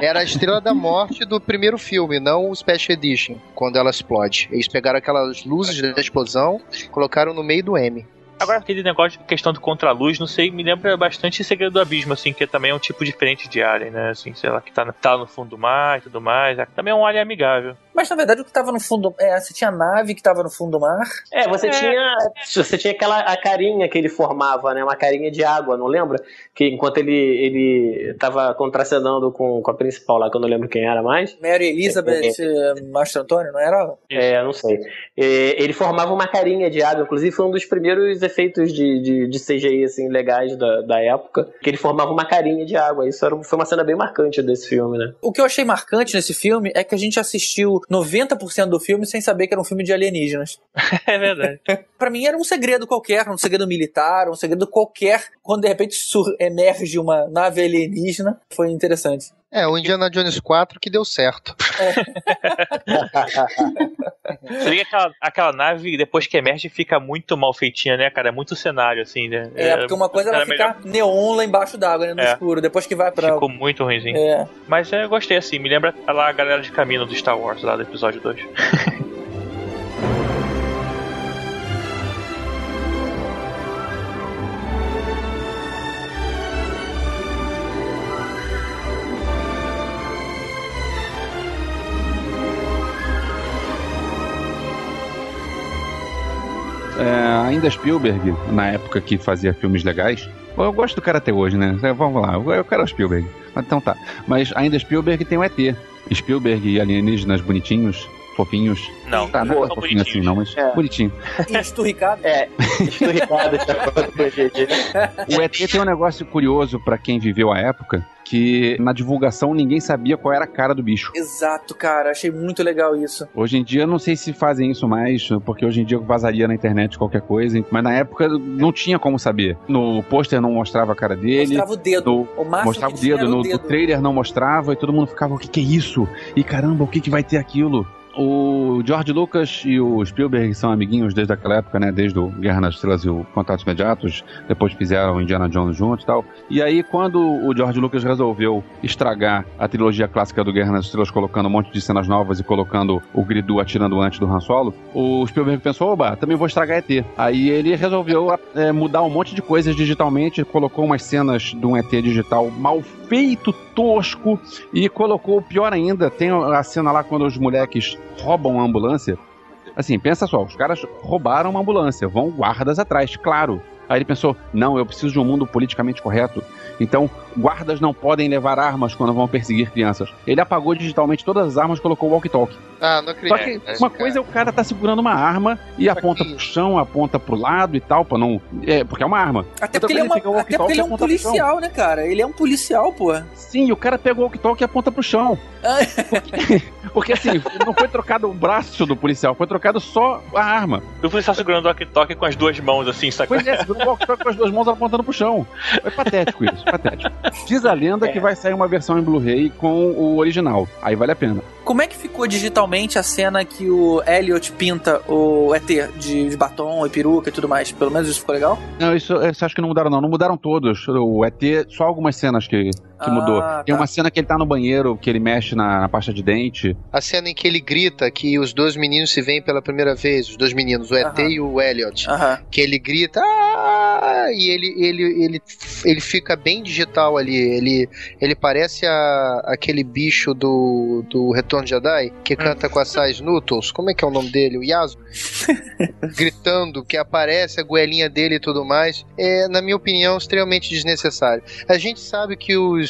Speaker 7: Era a Estrela da Morte do primeiro filme, não o Special Edition, quando ela explode. Eles pegaram aquelas luzes da explosão, colocaram no meio do M.
Speaker 5: Agora, aquele negócio de questão do contraluz, não sei, me lembra bastante Segredo do Abismo, assim, que também é um tipo diferente de alien, né? Assim, sei lá, que tá, no- tá no fundo do mar e tudo mais. É, Também é um alien amigável.
Speaker 2: Mas na verdade o que tava no fundo. É, você tinha a nave que tava no fundo do mar.
Speaker 3: É, você
Speaker 5: É.
Speaker 3: tinha. Você tinha aquela a carinha que ele formava, né? Uma carinha de água, não lembra? Que enquanto ele, ele tava contracenando com, com a principal lá, que eu não lembro quem era mais.
Speaker 2: Mary Elizabeth eh, Mastro Antônio, não era?
Speaker 3: É, não sei. É, ele formava uma carinha de água, inclusive foi um dos primeiros efeitos de, de, de CGI assim, legais da, da época, que ele formava uma carinha de água. Isso era, foi uma cena bem marcante desse filme, né?
Speaker 2: O que eu achei marcante nesse filme é que a gente assistiu 90% do filme sem saber que era um filme de alienígenas.
Speaker 5: É verdade.
Speaker 2: Pra mim era um segredo qualquer, um segredo militar, um segredo qualquer. Quando de repente sur- emerge uma nave alienígena, foi interessante.
Speaker 7: É, o Indiana Jones 4 que deu certo.
Speaker 5: Você vê que aquela, aquela nave, depois que emerge, fica muito mal feitinha, né, cara? É muito cenário, assim, né?
Speaker 2: É, porque uma coisa é ela ficar neon lá embaixo d'água, né, no
Speaker 5: É.
Speaker 2: escuro. Depois que vai pra.
Speaker 5: Ficou muito ruimzinho.
Speaker 2: É.
Speaker 5: Mas é, eu gostei, assim. Me lembra lá a galera de caminho do Star Wars, lá do episódio 2.
Speaker 6: É, ainda Spielberg, na época que fazia filmes legais, eu gosto do cara até hoje, né? É, Vamos lá, eu quero o Spielberg. Mas Então tá. Mas ainda Spielberg tem o ET. Spielberg e alienígenas bonitinhos, fofinhos.
Speaker 5: Não,
Speaker 6: Tá, não é
Speaker 5: não
Speaker 6: tão fofinho assim, não, mas
Speaker 3: É.
Speaker 6: bonitinho.
Speaker 2: E esturricado.
Speaker 3: É, esturricado o
Speaker 6: ET tem um negócio curioso pra quem viveu a época, que na divulgação ninguém sabia qual era a cara do bicho.
Speaker 2: Exato, cara. Achei muito legal isso.
Speaker 6: Hoje em dia eu não sei se fazem isso mais, porque hoje em dia vazaria na internet qualquer coisa, mas na época não tinha como saber. No pôster não mostrava a cara dele.
Speaker 2: Mostrava o dedo.
Speaker 6: no-
Speaker 2: O máximo
Speaker 6: mostrava o dedo, no,
Speaker 2: o dedo.
Speaker 6: no trailer não mostrava e todo mundo ficava, o que, que é isso? E caramba, o que, que vai ter aquilo? O George Lucas e o Spielberg são amiguinhos desde aquela época, né? Desde o Guerra nas Estrelas e o Contatos Imediatos. Depois fizeram Indiana Jones juntos e tal. E aí, quando o George Lucas resolveu estragar a trilogia clássica do Guerra nas Estrelas, colocando um monte de cenas novas e colocando o Gridu atirando antes do Han Solo, o Spielberg pensou, oba, também vou estragar ET. Aí ele resolveu é, mudar um monte de coisas digitalmente, colocou umas cenas de um ET digital mal feito, tosco, e colocou, pior ainda, tem a cena lá quando os moleques roubam a ambulância. Assim, pensa só, os caras roubaram uma ambulância, vão guardas atrás, claro. Aí ele pensou, não, eu preciso de um mundo politicamente correto. Então, guardas não podem levar armas quando vão perseguir crianças. Ele apagou digitalmente todas as armas e colocou o walkie-talkie.
Speaker 7: Ah, não
Speaker 6: Só
Speaker 7: acredito.
Speaker 6: que uma coisa é o cara tá segurando uma arma e aponta pro chão, aponta pro lado e tal, pra não. É, porque é uma arma.
Speaker 2: Até
Speaker 6: Outra
Speaker 2: porque, ele é,
Speaker 6: coisa
Speaker 2: uma-
Speaker 6: o
Speaker 2: até porque ele é um
Speaker 6: e
Speaker 2: policial, né, cara? Ele é um policial, pô.
Speaker 6: Sim, o cara pegou o walkie-talkie e aponta pro chão. Porque, porque assim, não foi trocado o braço do policial, foi trocado só a arma.
Speaker 5: Eu fui só segurando o walkie-talkie com as duas mãos, assim, sacou?
Speaker 6: Pois é, segurou o walkie-talkie com as duas mãos apontando pro chão. Foi patético isso, patético. Diz a lenda que vai sair uma versão em Blu-ray com o original. Aí vale a pena.
Speaker 2: como é que ficou digitalmente a cena que o Elliot pinta o ET de, de batom e peruca e tudo mais? Pelo menos isso ficou legal?
Speaker 6: Não, isso, isso acho que não mudaram, não. Não mudaram todos. O ET, só algumas cenas que, que
Speaker 2: Ah,
Speaker 6: mudou. Tem
Speaker 2: tá.
Speaker 6: uma cena que ele tá no banheiro, que ele mexe na, na pasta de dente.
Speaker 7: A cena em que ele grita que os dois meninos se veem pela primeira vez, os dois meninos, o ET
Speaker 2: Aham.
Speaker 7: e o Elliot.
Speaker 2: Aham.
Speaker 7: que ele grita "Ah!" e ele, ele, ele, ele fica bem digital ali. Ele, ele parece a, aquele bicho do, do Retorno de Jedi que canta com as sais Noodles. Como é que é o nome dele? O Yasu? Gritando, que aparece a goelinha dele e tudo mais. É, na minha opinião, extremamente desnecessário. A gente sabe que os.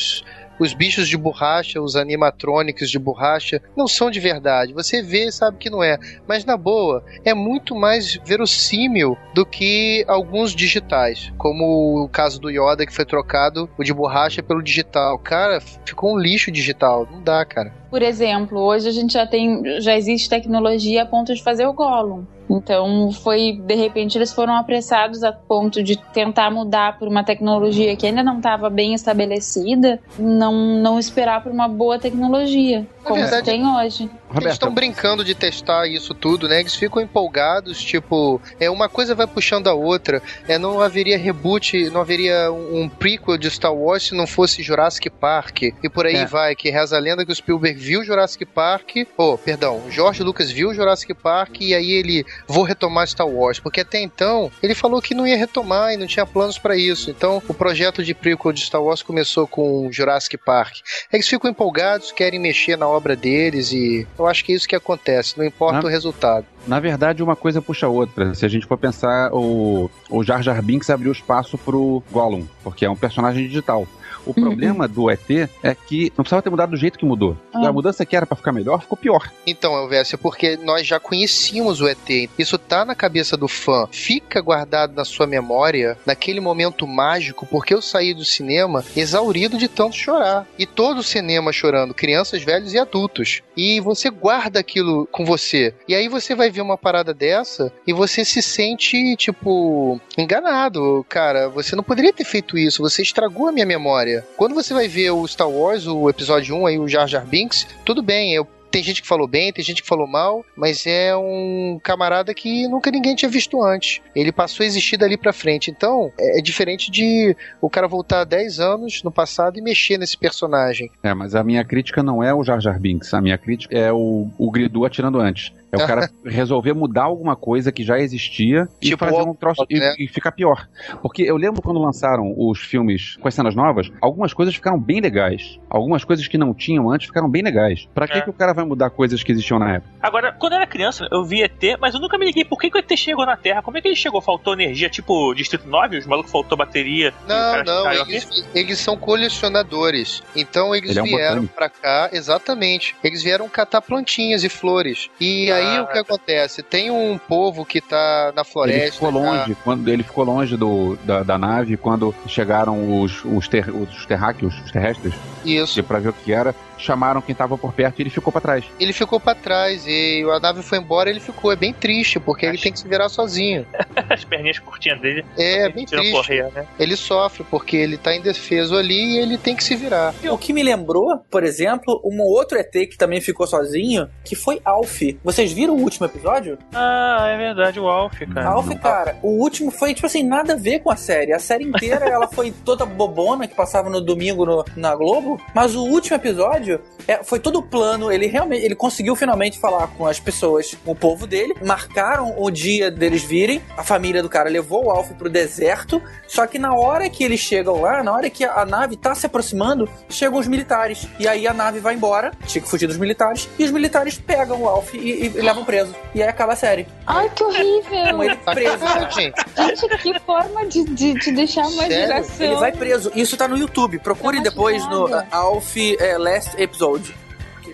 Speaker 7: Os bichos de borracha, os animatrônicos de borracha, não são de verdade. Você vê e sabe que não é. Mas na boa, é muito mais verossímil do que alguns digitais, como o caso do Yoda que foi trocado o de borracha pelo digital. Cara, ficou um lixo digital, não dá, cara.
Speaker 4: Por exemplo, hoje a gente já tem, já existe tecnologia a ponto de fazer o Gollum. Então foi, de repente, eles foram apressados a ponto de tentar mudar por uma tecnologia que ainda não estava bem estabelecida, não, não esperar por uma boa tecnologia, como
Speaker 7: verdade-
Speaker 4: se tem hoje.
Speaker 7: Eles estão brincando de testar isso tudo, né? Eles ficam empolgados, tipo, é uma coisa vai puxando a outra. É, não haveria reboot, não haveria um prequel de Star Wars se não fosse Jurassic Park. E por aí
Speaker 6: É.
Speaker 7: vai, que reza a lenda que o Spielberg viu Jurassic Park. Oh, perdão, o George Lucas viu Jurassic Park e aí ele vou retomar Star Wars, porque até então ele falou que não ia retomar e não tinha planos pra isso. Então, o projeto de prequel de Star Wars começou com Jurassic Park. Eles ficam empolgados, querem mexer na obra deles e eu acho que é isso que acontece, não importa o resultado.
Speaker 6: Na verdade, uma coisa puxa a outra. Se a gente for pensar, o, o Jar Jar Binks abriu espaço pro Gollum, porque é um personagem digital. O problema do ET é que não precisava ter mudado do jeito que mudou.
Speaker 4: Ah.
Speaker 6: A mudança que era pra ficar melhor ficou pior.
Speaker 7: Então, Elvésio, é porque nós já conhecíamos o ET. Isso tá na cabeça do fã. Fica guardado na sua memória, naquele momento mágico, porque eu saí do cinema exaurido de tanto chorar. E todo o cinema chorando, crianças, velhos e adultos. E você guarda aquilo com você. E aí você vai ver uma parada dessa e você se sente, tipo, enganado. Cara, você não poderia ter feito isso. Você estragou a minha memória. Quando você vai ver o Star Wars, o episódio 1 aí, o Jar Jar Binks, tudo bem, eu tem gente que falou bem, tem gente que falou mal, mas é um camarada que nunca ninguém tinha visto antes. Ele passou a existir dali pra frente. Então, é é diferente de o cara voltar 10 anos no passado e mexer nesse personagem.
Speaker 6: É, mas a minha crítica não é o Jar Jar Binks. A minha crítica é o, o Gridu atirando antes. É o cara resolver mudar alguma coisa que já existia e
Speaker 7: Tipo
Speaker 6: fazer
Speaker 7: o-
Speaker 6: um troço e,
Speaker 7: né?
Speaker 6: e ficar pior. Porque eu lembro quando lançaram os filmes com as cenas novas, algumas coisas ficaram bem legais. Algumas coisas que não tinham antes ficaram bem legais. Pra que,
Speaker 5: É.
Speaker 6: que o cara vai mudar coisas que existiam na época?
Speaker 5: Agora, quando eu era criança, eu vi ET, mas eu nunca me liguei por que, que o ET chegou na Terra. Como é que ele chegou? Faltou energia, tipo Distrito 9? Os malucos faltou bateria. e
Speaker 7: Não, não, eles, eles são colecionadores. Então eles
Speaker 6: Ele é um
Speaker 7: vieram
Speaker 6: botânico.
Speaker 7: pra cá, exatamente. Eles vieram catar plantinhas e flores. E aí
Speaker 5: Ah,
Speaker 7: o que acontece? Tem um povo que tá na floresta.
Speaker 6: ele ficou
Speaker 7: tá-
Speaker 6: longe, quando ele ficou longe do, da, da nave quando chegaram os, os, ter, os terráqueos, os terrestres,
Speaker 7: Isso.
Speaker 6: e pra ver o que era, chamaram quem tava por perto e ele ficou pra trás.
Speaker 7: Ele ficou pra trás e a nave foi embora. Ele ficou. É bem triste porque ele
Speaker 5: Acho-
Speaker 7: tem que se virar sozinho.
Speaker 5: As perninhas curtinhas dele.
Speaker 7: É bem triste.
Speaker 5: correia, né?
Speaker 7: Ele sofre porque ele tá indefeso ali e ele tem que se virar.
Speaker 2: O que me lembrou, por exemplo, um outro ET que também ficou sozinho, que foi Alf. Vocês viram o último episódio?
Speaker 5: Ah, é verdade, o Alf, cara.
Speaker 2: Alf, cara, o último foi, tipo assim, nada a ver com a série. A série inteira, ela foi toda bobona, que passava no domingo no- na Globo. Mas o último episódio é, foi todo plano. Ele realmente, ele conseguiu finalmente falar com as pessoas, com o povo dele. Marcaram o dia deles virem. A família do cara levou o Alf pro deserto. Só que na hora que eles chegam lá, na hora que a, a nave tá se aproximando, chegam os militares. E aí a nave vai embora, tinha que fugir dos militares. E os militares pegam o Alf e, e- e levam preso. E aí acaba a série.
Speaker 4: Ai, que horrível!
Speaker 2: Com ele preso.
Speaker 7: Sacanagem, gente.
Speaker 4: Gente, que forma de, de, de deixar uma
Speaker 7: Sério?
Speaker 4: geração.
Speaker 2: Ele vai preso. Isso tá no YouTube. Procure
Speaker 4: Tá
Speaker 2: depois no uh, Alf eh, Last Episode.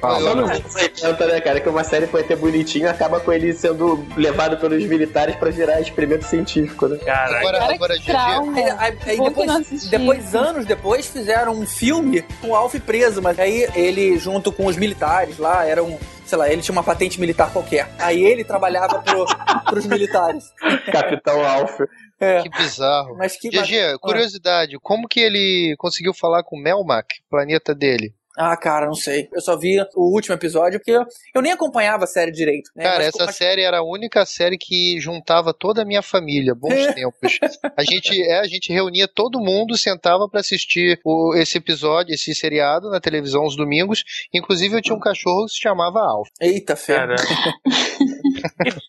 Speaker 6: Fala,
Speaker 3: nos 80, né, cara? Que uma série foi ter bonitinho acaba com ele sendo levado pelos militares pra virar experimento científico, né?
Speaker 5: Caraca.
Speaker 7: Agora,
Speaker 4: Cara,
Speaker 7: agora
Speaker 4: que.
Speaker 2: Aí, aí- aí
Speaker 4: Bom que
Speaker 2: depois,
Speaker 4: não
Speaker 2: depois, anos depois, fizeram um filme com o Alf preso, mas aí ele, junto com os militares lá, era um. Sei lá, ele tinha uma patente militar qualquer. Aí ele trabalhava pro, pros militares.
Speaker 3: Capitão Alf.
Speaker 2: É.
Speaker 7: que bizarro.
Speaker 2: Mas que.
Speaker 7: GG, curiosidade, como que ele conseguiu falar com o Melmac, planeta dele?
Speaker 2: Ah, cara, não sei. Eu só vi o último episódio porque eu, nem acompanhava a série direito. Né?
Speaker 7: Cara,
Speaker 2: Mas
Speaker 7: essa
Speaker 2: como-
Speaker 7: série era a única série que juntava toda a minha família, bons tempos. A gente, é, a gente reunia todo mundo, sentava pra assistir o- esse episódio, esse seriado na televisão aos domingos. Inclusive eu tinha um cachorro que se chamava Alf.
Speaker 2: Eita.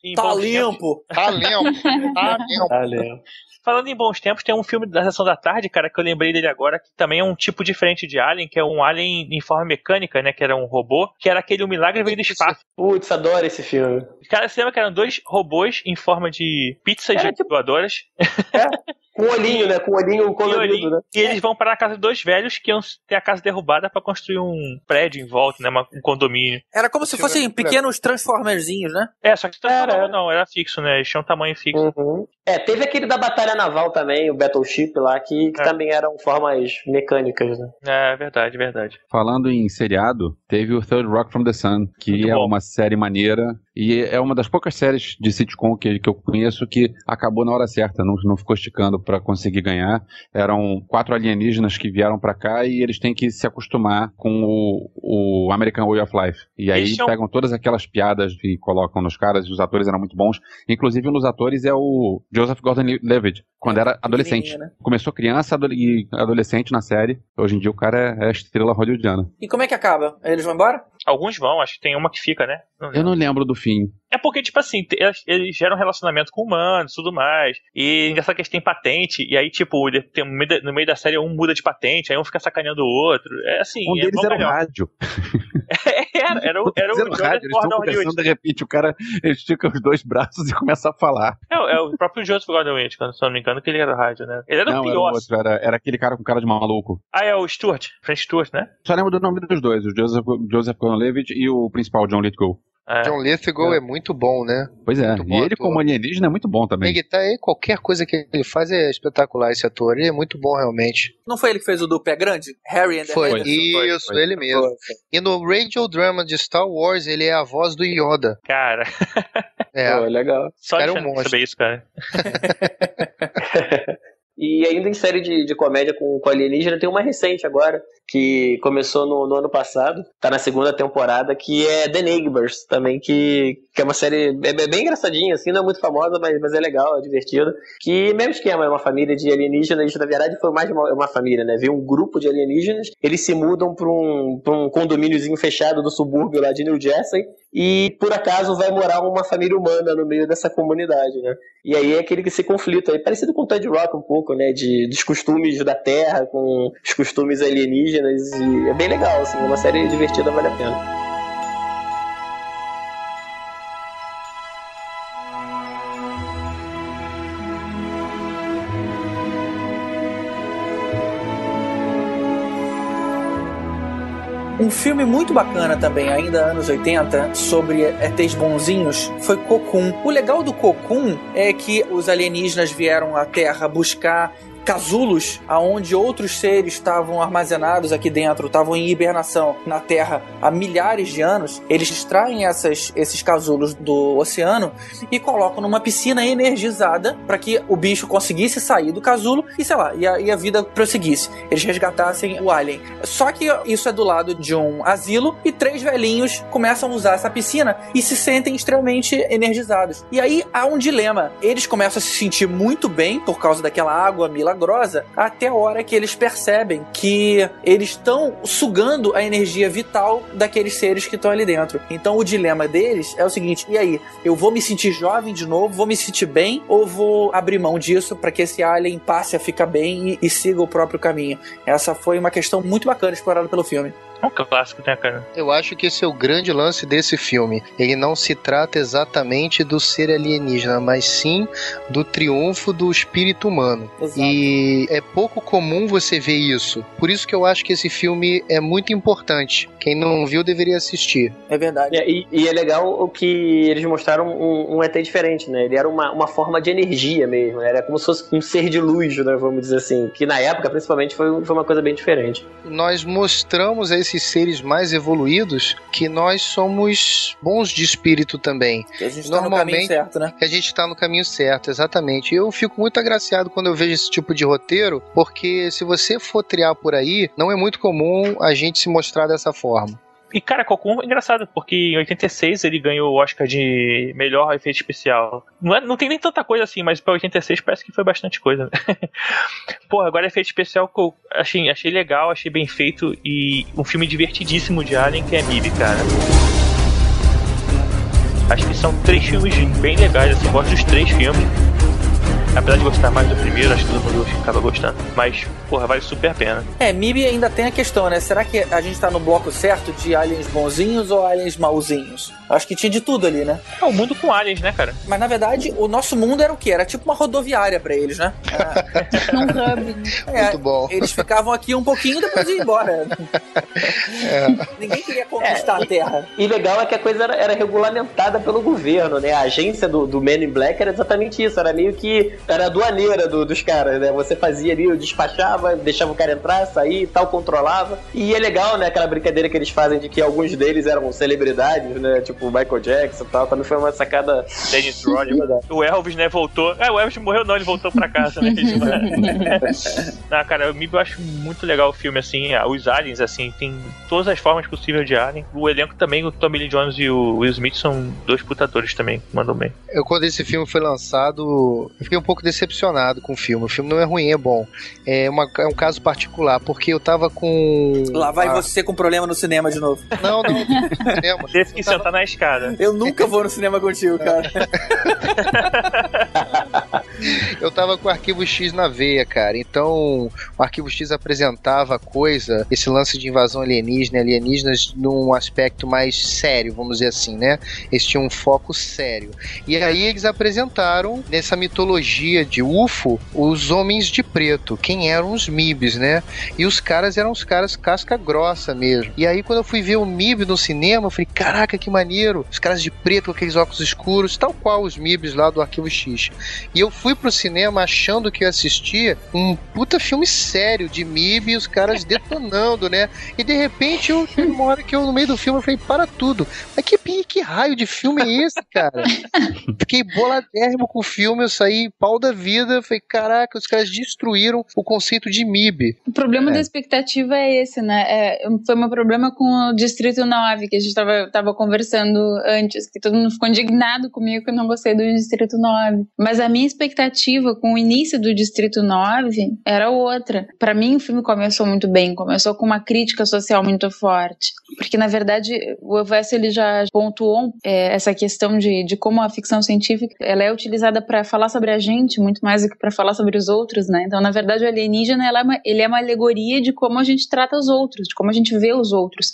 Speaker 5: Em
Speaker 2: Tá
Speaker 5: bons tempos-
Speaker 2: limpo.
Speaker 7: Tá limpo, tá limpo.
Speaker 5: Falando em bons tempos, tem um filme da Sessão da Tarde, cara, que eu lembrei dele agora, que também é um tipo diferente de Alien, que é um Alien em forma mecânica, né? Que era um robô, que era aquele O Milagre Veio do Espaço.
Speaker 3: Putz, adoro esse filme.
Speaker 5: Cara, você lembra que eram dois robôs em forma de pizzas
Speaker 3: Era
Speaker 5: de voadoras?
Speaker 3: Com olhinho, né? Com olhinho colorido,
Speaker 5: olhinho.
Speaker 3: né?
Speaker 5: E eles vão para a casa de dois velhos que iam ter a casa derrubada pra construir um prédio em volta, né? um condomínio.
Speaker 2: Era como se fossem pequenos transformerzinhos, né?
Speaker 5: É, só que
Speaker 3: Era,
Speaker 5: não,
Speaker 3: era.
Speaker 5: não, era fixo, né? Eles tinham um tamanho fixo.
Speaker 3: Uhum. É, teve aquele da Batalha Naval também, o Battleship lá, que, que
Speaker 5: É.
Speaker 3: também eram formas mecânicas, né?
Speaker 5: É, verdade, verdade.
Speaker 6: Falando em seriado, teve o Third Rock from the Sun, que
Speaker 5: Muito
Speaker 6: é
Speaker 5: bom.
Speaker 6: uma série maneira e é uma das poucas séries de sitcom que, que eu conheço que acabou na hora certa, não, não ficou esticando pra conseguir ganhar. Eram quatro alienígenas que vieram pra cá e eles têm que se acostumar com o, o American Way of Life. E aí
Speaker 5: tinham-
Speaker 6: pegam todas aquelas piadas e colocam nos caras, e os atores eram muito bons. Inclusive um dos atores é o Joseph Gordon-Levitt, quando era adolescente.
Speaker 2: Né?
Speaker 6: Começou criança e adolescente na série. Hoje em dia o cara é a estrela hollywoodiana.
Speaker 2: E como é que acaba? Eles vão embora?
Speaker 5: Alguns vão, acho que tem uma que fica, né? Não
Speaker 6: Eu não lembro do fim.
Speaker 5: É porque, tipo assim, eles- geram relacionamento com humanos e tudo mais. E engraçado que eles têm patente. E aí, tipo, tem- no meio da- série um muda de patente, aí um fica sacaneando o outro. É assim.
Speaker 6: Um
Speaker 5: é
Speaker 6: deles era o rádio.
Speaker 5: era, era o, era o Joseph
Speaker 6: rádio,
Speaker 5: Gordon
Speaker 6: conversando,
Speaker 5: Levitt.
Speaker 6: de repente o cara estica os dois braços e começa a falar.
Speaker 5: É, o- é o próprio Joseph Gordon quando- se eu não me engano, que ele era o rádio, né? Ele era
Speaker 6: não,
Speaker 5: o
Speaker 6: era, o
Speaker 5: pior.
Speaker 6: outro, era, era aquele cara com cara de maluco.
Speaker 5: Ah, é o Stuart, Frank Stuart, né?
Speaker 6: Só lembro do nome dos dois, o Joseph, Joseph Gordon-Levitt e o principal, John Lithgow.
Speaker 5: É.
Speaker 7: John Lithgow é muito bom, né?
Speaker 6: Pois é,
Speaker 7: Muito bom
Speaker 6: e ele
Speaker 7: ator.
Speaker 6: como alienígena é muito bom também.
Speaker 7: Ele tá aí, qualquer coisa que ele faz é espetacular, esse ator. Ele é muito bom, realmente.
Speaker 2: Não foi ele que fez o do Pé Grande? Harry and the
Speaker 7: Foi, isso,
Speaker 6: foi.
Speaker 7: ele mesmo. E no radio drama de Star Wars, ele é a voz do Yoda.
Speaker 5: Cara,
Speaker 7: É,
Speaker 3: Pô, legal.
Speaker 5: só
Speaker 7: Cara, é um
Speaker 5: de
Speaker 7: monstro.
Speaker 5: saber isso, cara.
Speaker 3: E ainda em série de, de comédia com, com alienígena, tem uma recente agora, que começou no, no ano passado, tá na segunda temporada, que é The Neighbors, também, que, que é uma série é, é bem engraçadinha, assim, não é muito famosa, mas, mas é legal, é divertida. Que mesmo esquema, é uma família de alienígenas, na verdade foi mais uma, uma família, né? Veio um grupo de alienígenas, eles se mudam pra um, pra um condomíniozinho fechado do subúrbio lá de New Jersey, e por acaso vai morar uma família humana no meio dessa comunidade, né? E aí é aquele que se conflita, é parecido com o Ted Rock um pouco, né? De, dos costumes da Terra com os costumes alienígenas. É bem legal, assim, é uma série divertida, vale a pena.
Speaker 2: Um filme muito bacana também, ainda anos 80, sobre ETs bonzinhos, foi Cocoon. O legal do Cocoon é que os alienígenas vieram à Terra buscar casulos aonde outros seres estavam armazenados aqui dentro, estavam em hibernação na Terra há milhares de anos. Eles extraem essas, esses casulos do oceano e colocam numa piscina energizada para que o bicho conseguisse sair do casulo e sei lá, e a, e a vida prosseguisse. Eles resgatassem o alien. Só que isso é do lado de um asilo e três velhinhos começam a usar essa piscina e se sentem extremamente energizados. E aí há um dilema. Eles começam a se sentir muito bem por causa daquela água milagrosa até a hora que eles percebem que eles estão sugando a energia vital daqueles seres que estão ali dentro. Então o dilema deles é o seguinte: e aí, eu vou me sentir jovem de novo, vou me sentir bem ou vou abrir mão disso para que esse alien passe a ficar bem e, e siga o próprio caminho? Essa foi uma questão muito bacana explorada pelo filme.
Speaker 5: É um clássico, né, cara?
Speaker 7: Eu acho que esse é o grande lance desse filme. Ele não se trata exatamente do ser alienígena, mas sim do triunfo do espírito humano.
Speaker 2: Exato.
Speaker 7: E é pouco comum você ver isso. Por isso que eu acho que esse filme é muito importante. Quem não viu deveria assistir.
Speaker 2: É verdade.
Speaker 3: É, E, e é legal o que eles mostraram um, um ET diferente, né? Ele era uma, uma forma de energia mesmo, né? Era como se fosse um ser de luz, né? Vamos dizer assim. Que na época, principalmente, foi, foi uma coisa bem diferente.
Speaker 7: Nós mostramos a esses seres mais evoluídos que nós somos bons de espírito também.
Speaker 2: Que a gente tá no caminho certo, né?
Speaker 7: Que a gente tá no caminho certo, exatamente. Eu fico muito agraciado quando eu vejo esse tipo de roteiro, porque se você for triar por aí, não é muito comum a gente se mostrar dessa forma.
Speaker 5: E, cara, Cocoon é engraçado, porque em 86 ele ganhou o Oscar de melhor efeito especial. Não, é, não tem nem tanta coisa assim, mas pra 86 parece que foi bastante coisa. Né? Pô, agora efeito especial que eu achei, achei legal, achei bem feito e um filme divertidíssimo de Alien que é MIB, cara. Acho que são três filmes bem legais, assim, gosto dos três filmes. Apesar de gostar mais do primeiro, acho que todo mundo acaba gostando. Mas, porra, vale super a pena.
Speaker 2: É, MIB ainda tem a questão, né? Será que a gente tá no bloco certo de aliens bonzinhos ou aliens mauzinhos? Acho que tinha de tudo ali, né?
Speaker 5: É o mundo com aliens, né, cara?
Speaker 2: Mas na verdade, o nosso mundo era o quê? Era tipo uma rodoviária pra eles, né?
Speaker 4: Um hub.
Speaker 2: É,
Speaker 7: Muito bom.
Speaker 2: Eles ficavam aqui um pouquinho e depois iam embora. Ninguém queria conquistar a Terra.
Speaker 3: E legal é que a coisa era, era regulamentada pelo governo, né? A agência do, do Men in Black era exatamente isso. Era meio que. Era a aduaneira do- dos caras, né? Você fazia ali, despachava, deixava o cara entrar, sair e tal, controlava. E é legal, né? Aquela brincadeira que eles fazem de que alguns deles eram celebridades, né? Tipo o Michael Jackson e tal. Também foi uma sacada.
Speaker 5: Dennis Rodman. O Elvis, né, voltou. Ah, o Elvis morreu não, ele voltou pra casa, né? ah, cara, o MIB eu acho muito legal o filme, assim. ah, Os aliens, assim, tem todas as formas possíveis de alien. O elenco também, o Tommy Lee Jones e o Will Smith são dois putadores também, que mandam bem.
Speaker 7: Eu, quando esse filme foi lançado, eu fiquei um pouco decepcionado com o filme. O filme não é ruim, é bom. É, uma- é um caso particular, porque eu tava com.
Speaker 2: Lá vai
Speaker 7: a-
Speaker 2: você com problema no cinema de novo.
Speaker 7: Não, não, no cinema.
Speaker 5: Teve que sentar na escada.
Speaker 2: Eu nunca vou no cinema contigo, cara.
Speaker 7: Eu tava com o arquivo X na veia, cara. Então, o arquivo X apresentava a coisa, esse lance de invasão alienígena, alienígenas num aspecto mais sério, vamos dizer assim, né? Eles tinham um foco sério. E aí eles apresentaram nessa mitologia de UFO os homens de preto, quem eram os MIBs, né? E os caras eram os caras casca grossa mesmo. E aí quando eu fui ver o MIB no cinema, eu falei, caraca, que maneiro. Os caras de preto com aqueles óculos escuros, tal qual os MIBs lá do Arquivo X. E eu fui pro cinema achando que eu assistia um puta filme sério de MIB e os caras detonando, né? E de repente, eu, teve uma hora que eu, no meio do filme, eu falei, para tudo. Mas que, que raio de filme é esse, cara? Fiquei boladérrimo com o filme, eu saí pau da vida. Falei, caraca, os caras destruíram o conceito de MIB.
Speaker 4: O problema
Speaker 6: É.
Speaker 4: da expectativa é esse, né? É, foi meu problema com o Distrito 9, que a gente tava, tava conversando antes, que todo mundo ficou indignado comigo que eu não gostei do Distrito 9. Mas a minha expectativa com o início do Distrito 9 era outra. Pra mim, o filme começou muito bem, começou com uma crítica social muito forte. Porque, na verdade, o Wes ele já pontuou é, essa questão de, de como a ficção científica ela é utilizada para falar sobre a gente muito mais do que para falar sobre os outros, né? Então, na verdade, o alienígena é uma, ele é uma alegoria de como a gente trata os outros, de como a gente vê os outros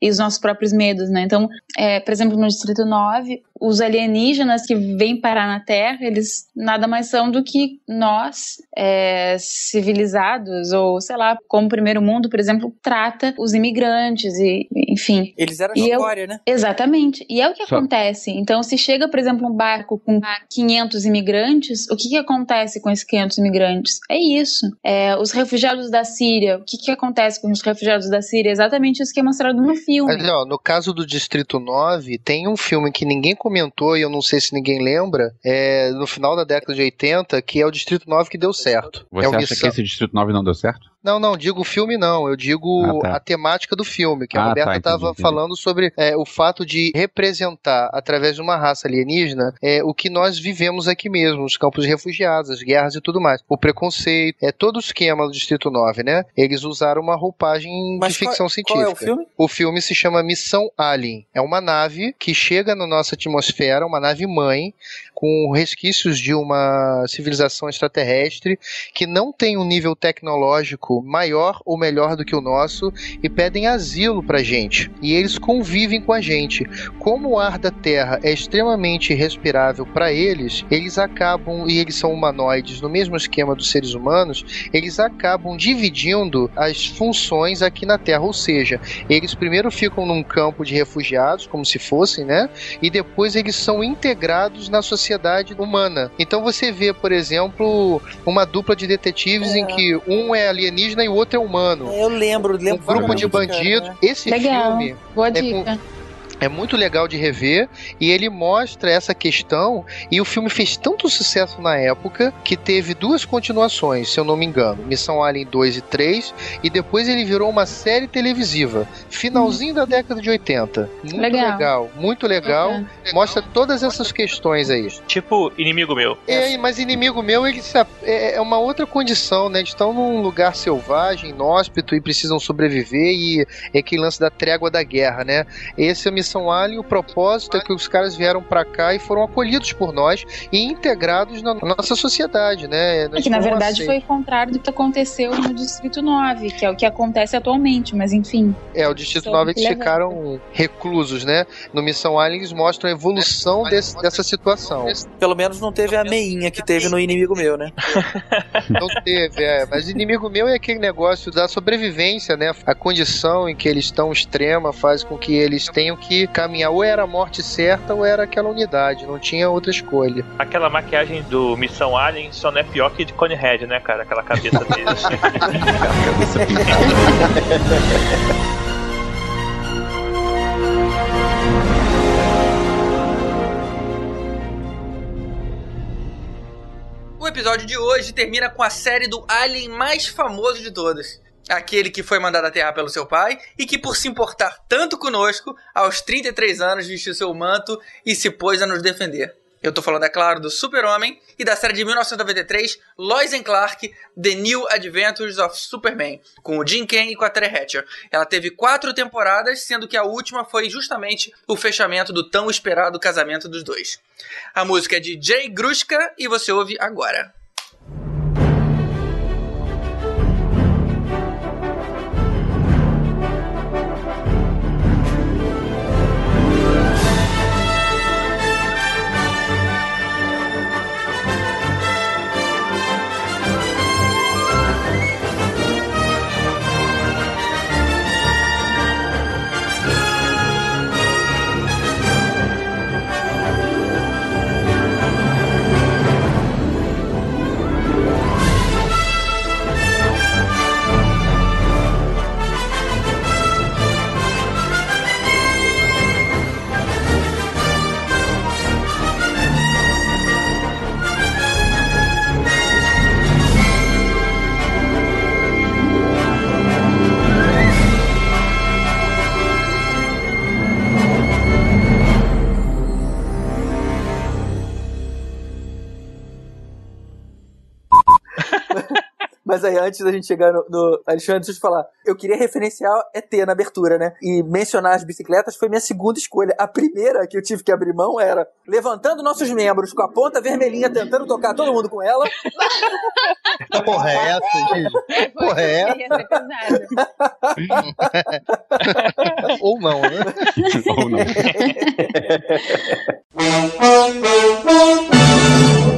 Speaker 4: e os nossos próprios medos, né? Então, é, por exemplo, no Distrito 9, os alienígenas que vêm parar na Terra, eles nada mais são do que nós, é, civilizados, ou sei lá, como o primeiro mundo, por exemplo, trata os imigrantes e, enfim.
Speaker 2: Eles eram escória, né?
Speaker 4: Exatamente. E é o que
Speaker 6: Só-
Speaker 4: acontece. Então, se chega, por exemplo, um barco com 500 imigrantes, o que, que acontece com esses 500 imigrantes? É isso. É, os refugiados da Síria, o que, que acontece com os refugiados da Síria? Exatamente isso que é mostrado no filme.
Speaker 7: Mas, ó, no caso do Distrito 9, tem um filme que ninguém comentou e eu não sei se ninguém lembra, é no final da década de 80, que é o Distrito 9 que deu certo.
Speaker 6: Você
Speaker 7: é
Speaker 6: acha
Speaker 7: Missão-
Speaker 6: que esse Distrito 9 não deu certo?
Speaker 7: Não, não, digo o filme não, eu digo
Speaker 6: Ah, tá.
Speaker 7: a temática do filme, que a
Speaker 6: Ah,
Speaker 7: Roberta
Speaker 6: tá,
Speaker 7: estava
Speaker 6: entendi, entendi.
Speaker 7: falando sobre é, o fato de representar, através de uma raça alienígena, é, o que nós vivemos aqui mesmo, os campos de refugiados, as guerras e tudo mais. O preconceito, é todo o esquema do Distrito 9, né? Eles usaram uma roupagem
Speaker 2: Mas
Speaker 7: de
Speaker 2: qual-
Speaker 7: ficção
Speaker 2: Qual
Speaker 7: científica.
Speaker 2: é o filme?
Speaker 7: O filme se chama Missão Alien. É uma nave que chega na nossa atmosfera, uma nave mãe, com resquícios de uma civilização extraterrestre que não tem um nível tecnológico maior ou melhor do que o nosso e pedem asilo pra gente. E eles convivem com a gente. Como o ar da Terra é extremamente respirável para eles, eles acabam, e eles são humanoides no mesmo esquema dos seres humanos, eles acabam dividindo as funções aqui na Terra. Ou seja, eles primeiro ficam num campo de refugiados, como se fossem, né? E depois eles são integrados na sociedade humana. Então você vê, por exemplo, uma dupla de detetives em que um é alienígena alienígena e o outro é humano.
Speaker 2: Eu lembro,
Speaker 7: Um
Speaker 2: lembro.
Speaker 7: grupo de bandidos.
Speaker 2: né?
Speaker 7: Esse
Speaker 4: Legal.
Speaker 7: filme
Speaker 4: Boa
Speaker 7: É com-
Speaker 4: dica.
Speaker 7: É muito legal de rever e ele mostra essa questão e o filme fez tanto sucesso na época que teve duas continuações, se eu não me engano, Missão Alien 2 e 3 e depois ele virou uma série televisiva, finalzinho da década de 80. Muito
Speaker 4: Legal.
Speaker 7: legal, muito legal.
Speaker 4: Uhum.
Speaker 7: Mostra todas essas questões aí.
Speaker 5: Tipo, inimigo meu.
Speaker 7: É, mas inimigo meu, ele se- é é uma outra condição, né? Eles estão num lugar selvagem, inóspito e precisam sobreviver e é aquele lance da trégua da guerra, né? Esse é a Missão Alien, o propósito é que os caras vieram pra cá e foram acolhidos por nós e integrados na nossa sociedade, né?
Speaker 4: É
Speaker 7: Nós
Speaker 4: que na verdade
Speaker 7: aceitos.
Speaker 4: foi o contrário do que aconteceu no Distrito 9, que é o que acontece atualmente, mas enfim.
Speaker 7: É, o Distrito
Speaker 4: Só
Speaker 7: 9 eles ficaram reclusos, né? No Missão Alien eles mostram a evolução desse- dessa situação.
Speaker 2: Pelo menos não teve a meinha que teve no inimigo meu, né?
Speaker 7: Não teve, é. Mas inimigo meu é aquele negócio da sobrevivência, né? A condição em que eles estão extrema faz com que eles tenham que caminhar. Ou era a morte certa ou era aquela unidade. Não tinha outra escolha.
Speaker 5: Aquela maquiagem do Missão Alien só não é pior que de Conehead, né, cara? Aquela cabeça dele.
Speaker 2: O episódio de hoje termina com a série do Alien mais famoso de todos. Aquele que foi mandado à Terra pelo seu pai e que, por se importar tanto conosco, aos 33 anos vestiu seu manto e se pôs a nos defender. Eu tô falando, é claro, do Super-Homem e da série de 1993, Lois and Clark, The New Adventures of Superman, com o Jim Ken e com a Terry Hatcher. Ela teve quatro temporadas, sendo que a última foi justamente o fechamento do tão esperado casamento dos dois. A música é de Jay Grushka e você ouve agora. Mas aí, antes da gente chegar no, no, Alexandre, deixa eu te falar. Eu queria referenciar ET na abertura, né? E mencionar as bicicletas foi minha segunda escolha. A primeira que eu tive que abrir mão era levantando nossos membros com a ponta vermelhinha, tentando tocar todo mundo com ela.
Speaker 7: tá correto, é gente. Correto. É Ou não, né?
Speaker 6: Ou não.